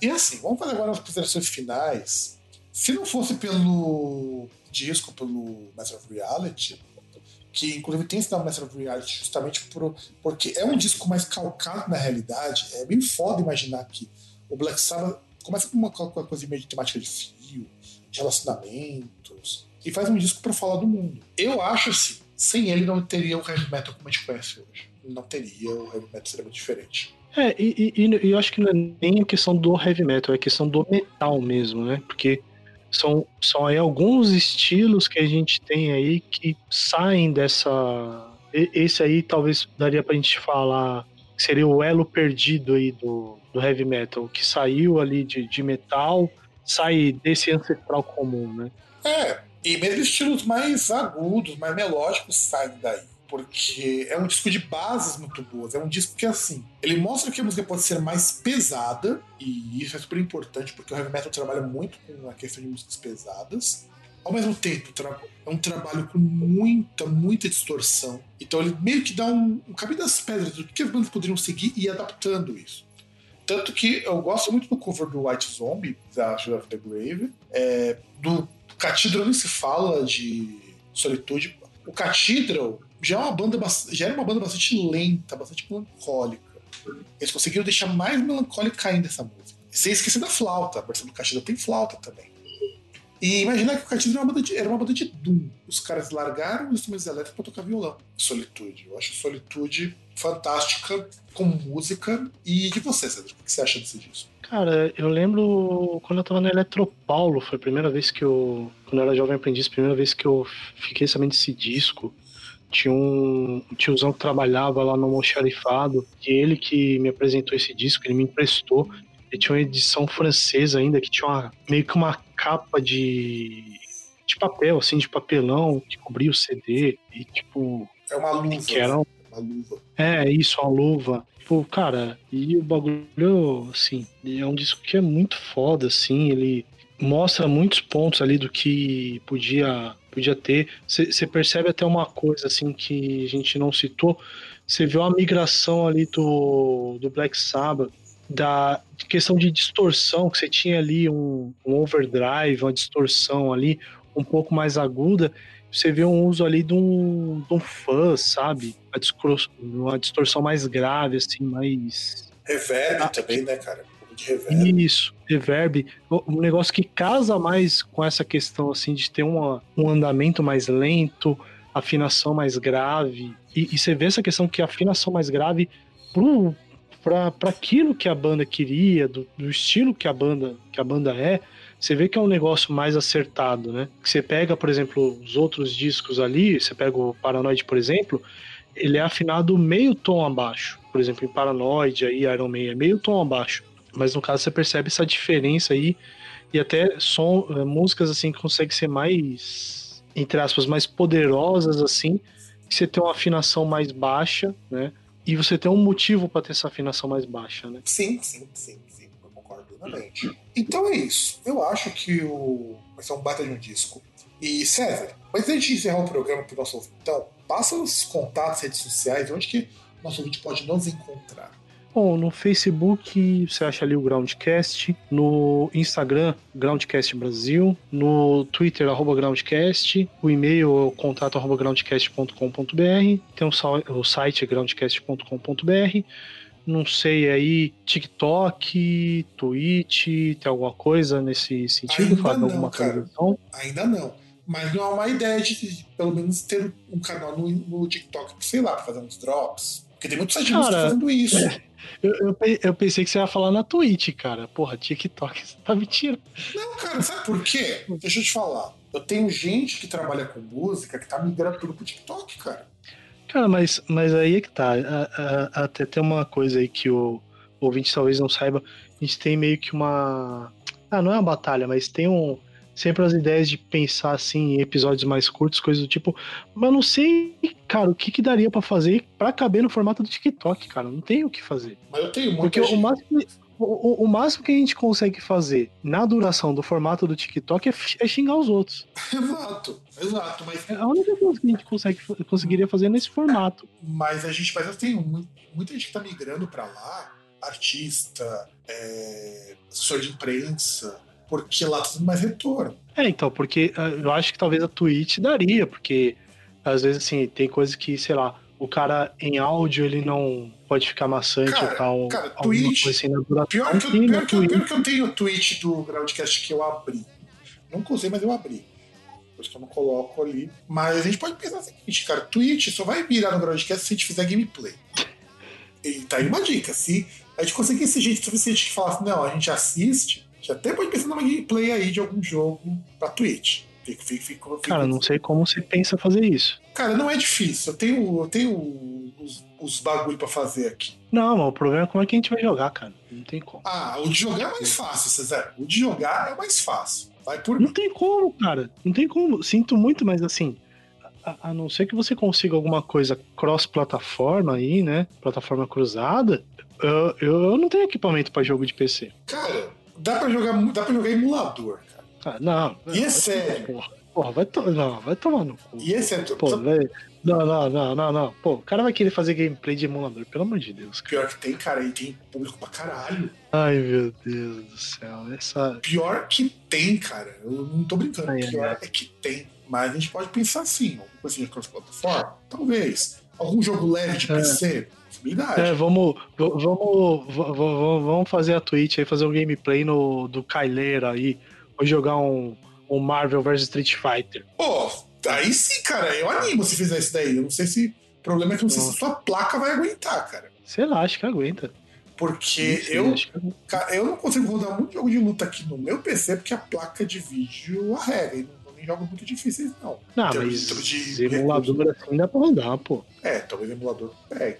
E, e assim, vamos fazer agora as considerações finais. Se não fosse pelo disco, pelo Master of Reality, que inclusive tem esse nome Master of Reality justamente por, porque é um disco mais calcado na realidade, é bem foda imaginar que o Black Sabbath começa com uma, uma coisa meio de temática de fio, de relacionamentos, e faz um disco pra falar do mundo. Eu acho assim, sem ele não teria o heavy metal como a gente conhece hoje. Não teria, o heavy metal seria muito diferente. É, e, e- e eu acho que não é nem a questão do heavy metal, é a questão do metal mesmo, né? Porque são, são aí alguns estilos que a gente tem aí que saem dessa. Esse aí talvez daria pra gente falar que seria o elo perdido aí do, do heavy metal, que saiu ali de, de metal, sai desse ancestral comum, né? É, e mesmo estilos mais agudos, mais melódicos saem daí. Porque é um disco de bases muito boas. É um disco que, assim, ele mostra que a música pode ser mais pesada, e isso é super importante, porque o heavy metal trabalha muito com a questão de músicas pesadas. Ao mesmo tempo, é um trabalho com muita, muita distorção. Então ele meio que dá um, um caminho das pedras do que as bandas poderiam seguir e adaptando isso. Tanto que eu gosto muito do cover do White Zombie, da Shadow of the Grave. É, do Cathedral nem se fala de Solitude. O Cathedral já, é uma banda, já era uma banda bastante lenta, bastante melancólica. Eles conseguiram deixar mais melancólica ainda essa música. Sem esquecer da flauta. A versão do Cathedral tem flauta também. E imaginar que o Cathedral era era uma banda de Doom. Os caras largaram os instrumentos elétricos pra tocar violão. Solitude. Eu acho Solitude fantástica com música. E de você, Cedro? O que você acha desse disco? Cara, eu lembro quando eu tava no Eletropaulo, foi a primeira vez que eu. Quando eu era jovem aprendiz, a primeira vez que eu fiquei sabendo desse disco. Tinha um tiozão que trabalhava lá no almoxarifado, e ele que me apresentou esse disco, ele me emprestou. Ele tinha uma edição francesa ainda, que tinha uma, meio que uma capa de, de papel, assim, de papelão, que cobria o CD, e tipo, É uma luva. que era um Uma luva. é, isso, a luva. Pô, cara, e o bagulho, assim, é um disco que é muito foda, assim, ele mostra muitos pontos ali do que podia, podia ter. Você percebe até uma coisa, assim, que a gente não citou. Você viu a migração ali do, do Black Sabbath, da questão de distorção, que você tinha ali um, um overdrive, uma distorção ali um pouco mais aguda, você vê um uso ali de um, de um fuzz, sabe? Uma, distorção mais grave, assim, mais. Reverb Ah, também, né, cara? Reverb. Isso, reverb. Um negócio que casa mais com essa questão, assim, de ter uma, um andamento mais lento, afinação mais grave. E, e você vê essa questão que a afinação mais grave pra aquilo que a banda queria, do, do estilo que a banda, que a banda é, você vê que é um negócio mais acertado, né? Que você pega, por exemplo, os outros discos ali, você pega o Paranoid, por exemplo, ele é afinado meio tom abaixo. Por exemplo, em Paranoid, aí Iron Man é meio tom abaixo. Mas no caso você percebe essa diferença aí e até som, eh, músicas assim que conseguem ser mais, entre aspas, mais poderosas assim, você tem uma afinação mais baixa, né? E você tem um motivo para ter essa afinação mais baixa, né? Sim, sim, sim, sim. Eu concordo plenamente. Então é isso. Eu acho que o... vai ser um baita de um disco. E, César, mas antes de encerrar o programa pro nosso ouvinte, então, passa os contatos, redes sociais, onde que nosso ouvinte pode nos encontrar. Bom, no Facebook você acha ali o Groundcast, no Instagram, Groundcast Brasil, no Twitter, arroba Groundcast, o e-mail é contato arroba groundcast.com.br, tem o, site groundcast.com.br, não sei aí, TikTok, Twitch, tem alguma coisa nesse sentido, Ainda não, Alguma cara. atualização? Ainda não. Mas não é uma ideia de, pelo menos, ter um canal no, no TikTok, sei lá, pra fazer uns drops. Porque tem muitos Cara, fazendo isso. Eu, eu, eu pensei que você ia falar na Twitch, cara. Porra, TikTok, você tá mentindo. Não, cara, sabe por quê? Deixa eu te falar. Eu tenho gente que trabalha com música que tá migrando tudo pro TikTok, cara. Cara, mas, mas aí é que tá. A- a- até tem uma coisa aí que o ouvinte talvez não saiba. A gente tem meio que uma. Ah, não é uma batalha, mas tem um. Sempre as ideias de pensar assim em episódios mais curtos, coisas do tipo. Mas não sei, cara, o que, que daria pra fazer pra caber no formato do TikTok, cara. Não tem o que fazer. Mas eu tenho muita Porque o máximo, o, o- o máximo que a gente consegue fazer na duração do formato do TikTok é, é xingar os outros. Exato, exato. Mas, É a única coisa que a gente consegue, conseguiria fazer nesse formato. mas a gente, mas eu tenho muita gente que tá migrando pra lá, artista, é, assessor de imprensa, porque lá tendo mais retorno. É, então, porque ah, eu acho que talvez a Twitch daria, porque às vezes, assim, tem coisas que, sei lá, o cara em áudio ele não pode ficar maçante Cara, ou tal. cara, Twitch- assim duração. Pior que, eu, Sim, pior, que, eu- Twitch. pior que eu tenho o tweet do Groundcast que eu abri. Nunca usei, mas eu abri. Por isso que eu não coloco ali. Mas a gente pode pensar o seguinte, cara, Twitch só vai virar no Groundcast se a gente fizer gameplay. E tá aí uma dica. Se a gente conseguir esse gente suficiente que falasse, não, a gente assiste, gente até pode pensar numa gameplay aí de algum jogo pra Twitch. Fica, fica, fica- Cara, não sei como você pensa fazer isso. Cara, não é difícil. Eu tenho, eu tenho os, os bagulho pra fazer aqui. Não, mas o problema é como é que a gente vai jogar, cara. Não tem como. Ah, o de jogar é mais fácil, César. O de jogar é mais fácil. Vai por. Não tem como, cara. Não tem como. Sinto muito, mas assim. A, a não ser que você consiga alguma coisa cross-plataforma aí, né? Plataforma cruzada. Eu, eu, eu não tenho equipamento pra jogo de PC. Cara, dá pra jogar, dá pra jogar emulador, cara. Ah, não. E é sério. Porra, porra vai, to não, vai tomar no cu. E é Pô, velho. Não, não, não, não, não. Pô, o cara vai querer fazer gameplay de emulador, pelo amor de Deus, cara. pior que tem, cara, e tem público pra caralho. Ai, meu Deus do céu. Essa. Pior que tem, cara. Eu não tô brincando. Ai, pior ai. é que tem. Mas a gente pode pensar assim, alguma coisinha cross-plataforma? Talvez. Algum jogo leve de É. PC? Possibilidade. É, vamos, vamos, v- v- vamos fazer a Twitch aí, fazer um gameplay no, do Kyleira aí. Ou jogar um, um Marvel vs Street Fighter. Pô, aí sim, cara, eu animo se fizer isso daí. Eu não sei se. O problema é que eu não sei se a sua placa vai aguentar, cara. Sei lá, acho que aguenta. Porque Sim, sim, eu, que. Cara, eu não consigo rodar muito jogo de luta aqui no meu PC porque a placa de vídeo arrega. Não, nem jogos muito difíceis, não. Não, Em mas em termos de emulador assim dá pra rodar, pô. É, talvez emulador pegue.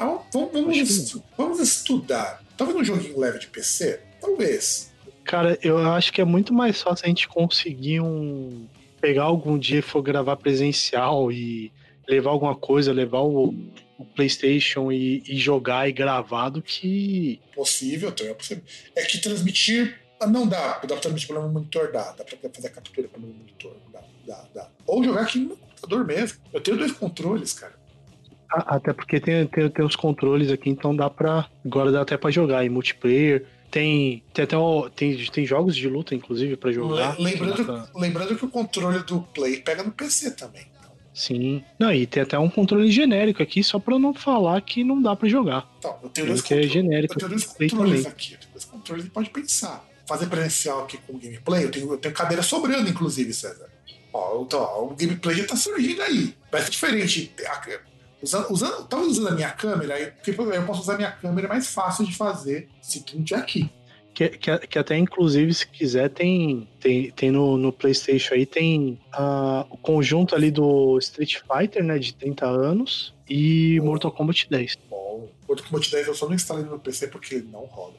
Mas vamos, vamos, estu- estudar. Talvez um joguinho leve de PC? Talvez. Cara, eu acho que é muito mais fácil a gente conseguir um. pegar algum dia e for gravar presencial e levar alguma coisa, levar o, o PlayStation e, e jogar e gravar do que. Possível, é possível. É que transmitir. ah, Não dá, dá pra transmitir pelo monitor, dá. Dá pra fazer a captura pelo monitor. Dá, dá, dá. Ou jogar aqui no computador mesmo. Eu tenho dois controles, cara. Até porque tem, tem, tem os controles aqui, então dá pra. Agora dá até pra jogar em multiplayer. Tem, tem até o- tem, tem jogos de luta, inclusive, pra jogar. Le- lembrando, pra- lembrando que o controle do Play pega no PC também. Sim. Não, e tem até um controle genérico aqui, só pra não falar que não dá pra jogar. Então, eu tenho dois Que é controles. genérico. Eu tenho dois controles também. aqui. Eu tenho dois controles e pode pensar. Fazer presencial aqui com o gameplay, eu tenho, eu tenho cadeira sobrando, inclusive, César. Ó, então, ó, o gameplay já tá surgindo aí. Vai ser diferente. Usando, usando, tava usando a minha câmera, aí, porque eu posso usar a minha câmera é mais fácil de fazer se tu não tiver aqui. Que, que, que até, inclusive, se quiser, tem, tem, tem no, no PlayStation aí, tem ah, o conjunto ali do Street Fighter, né, de 30 anos, e Mortal Kombat 10. Bom, Mortal Kombat 10 eu só não instalei no meu PC porque ele não roda,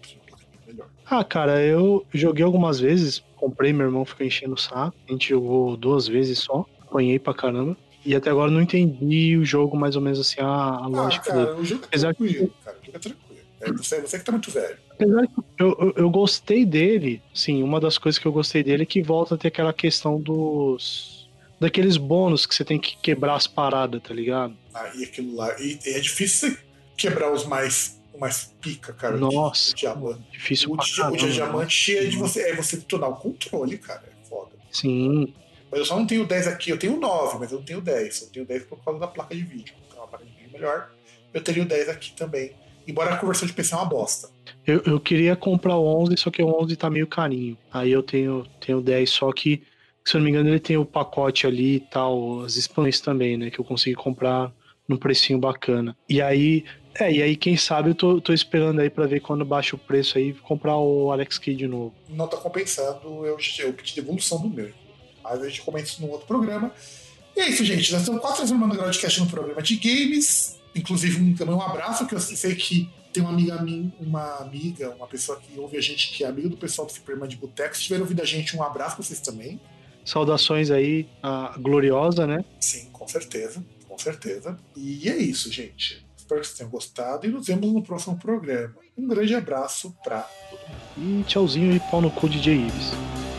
melhor. Ah, cara, eu joguei algumas vezes, comprei, meu irmão ficou enchendo o saco, a gente jogou duas vezes só, apanhei pra caramba, e até agora eu não entendi o jogo mais ou menos assim, a, a Ah, lógica dele. cara, o jogo é Apesar que- tranquilo, cara. O jogo é tranquilo. É você, você que tá muito velho. Apesar que eu, eu, eu gostei dele, sim, uma das coisas que eu gostei dele é que volta a ter aquela questão dos. daqueles bônus que você tem que quebrar as paradas, tá ligado? Ah, e aquilo lá. E, é difícil você quebrar os mais, o mais pica, cara. Nossa, diamante. difícil O pra de, o diamante é de você, é você tornar o controle, cara. É foda. Sim, Mas eu só não tenho 10 aqui, eu tenho 9, mas eu não tenho 10. Eu tenho 10 por causa da placa de vídeo. Então, uma placa de vídeo melhor. Eu teria o 10 aqui também. Embora a conversão de PC é uma bosta. eu, eu queria comprar o 11, só que o 11 tá meio carinho. Aí eu tenho, tenho 10, só que Se eu não me engano, ele tem o pacote ali e tal, as expansões também, né? Que eu consegui comprar num precinho bacana. E aí, é, e aí quem sabe eu tô, tô esperando aí para ver quando baixa o preço aí comprar o Alex Kidd de novo. Não tá compensando, eu, eu pedi devolução do meu. Mas a gente comenta isso no outro programa. E é isso, gente. Nós estamos quase transformando o Groundcast no programa de games. Inclusive, um, também um abraço, que eu sei que tem uma amiga minha, uma amiga, uma pessoa que ouve a gente, que é amigo do pessoal do Superman de Boteco. Se tiver ouvido a gente, um abraço pra vocês também. Saudações aí, a gloriosa, né? Sim, com certeza, com certeza. E é isso, gente. Espero que vocês tenham gostado e nos vemos no próximo programa. Um grande abraço pra todo mundo. E tchauzinho e pau no cu de J. Ives.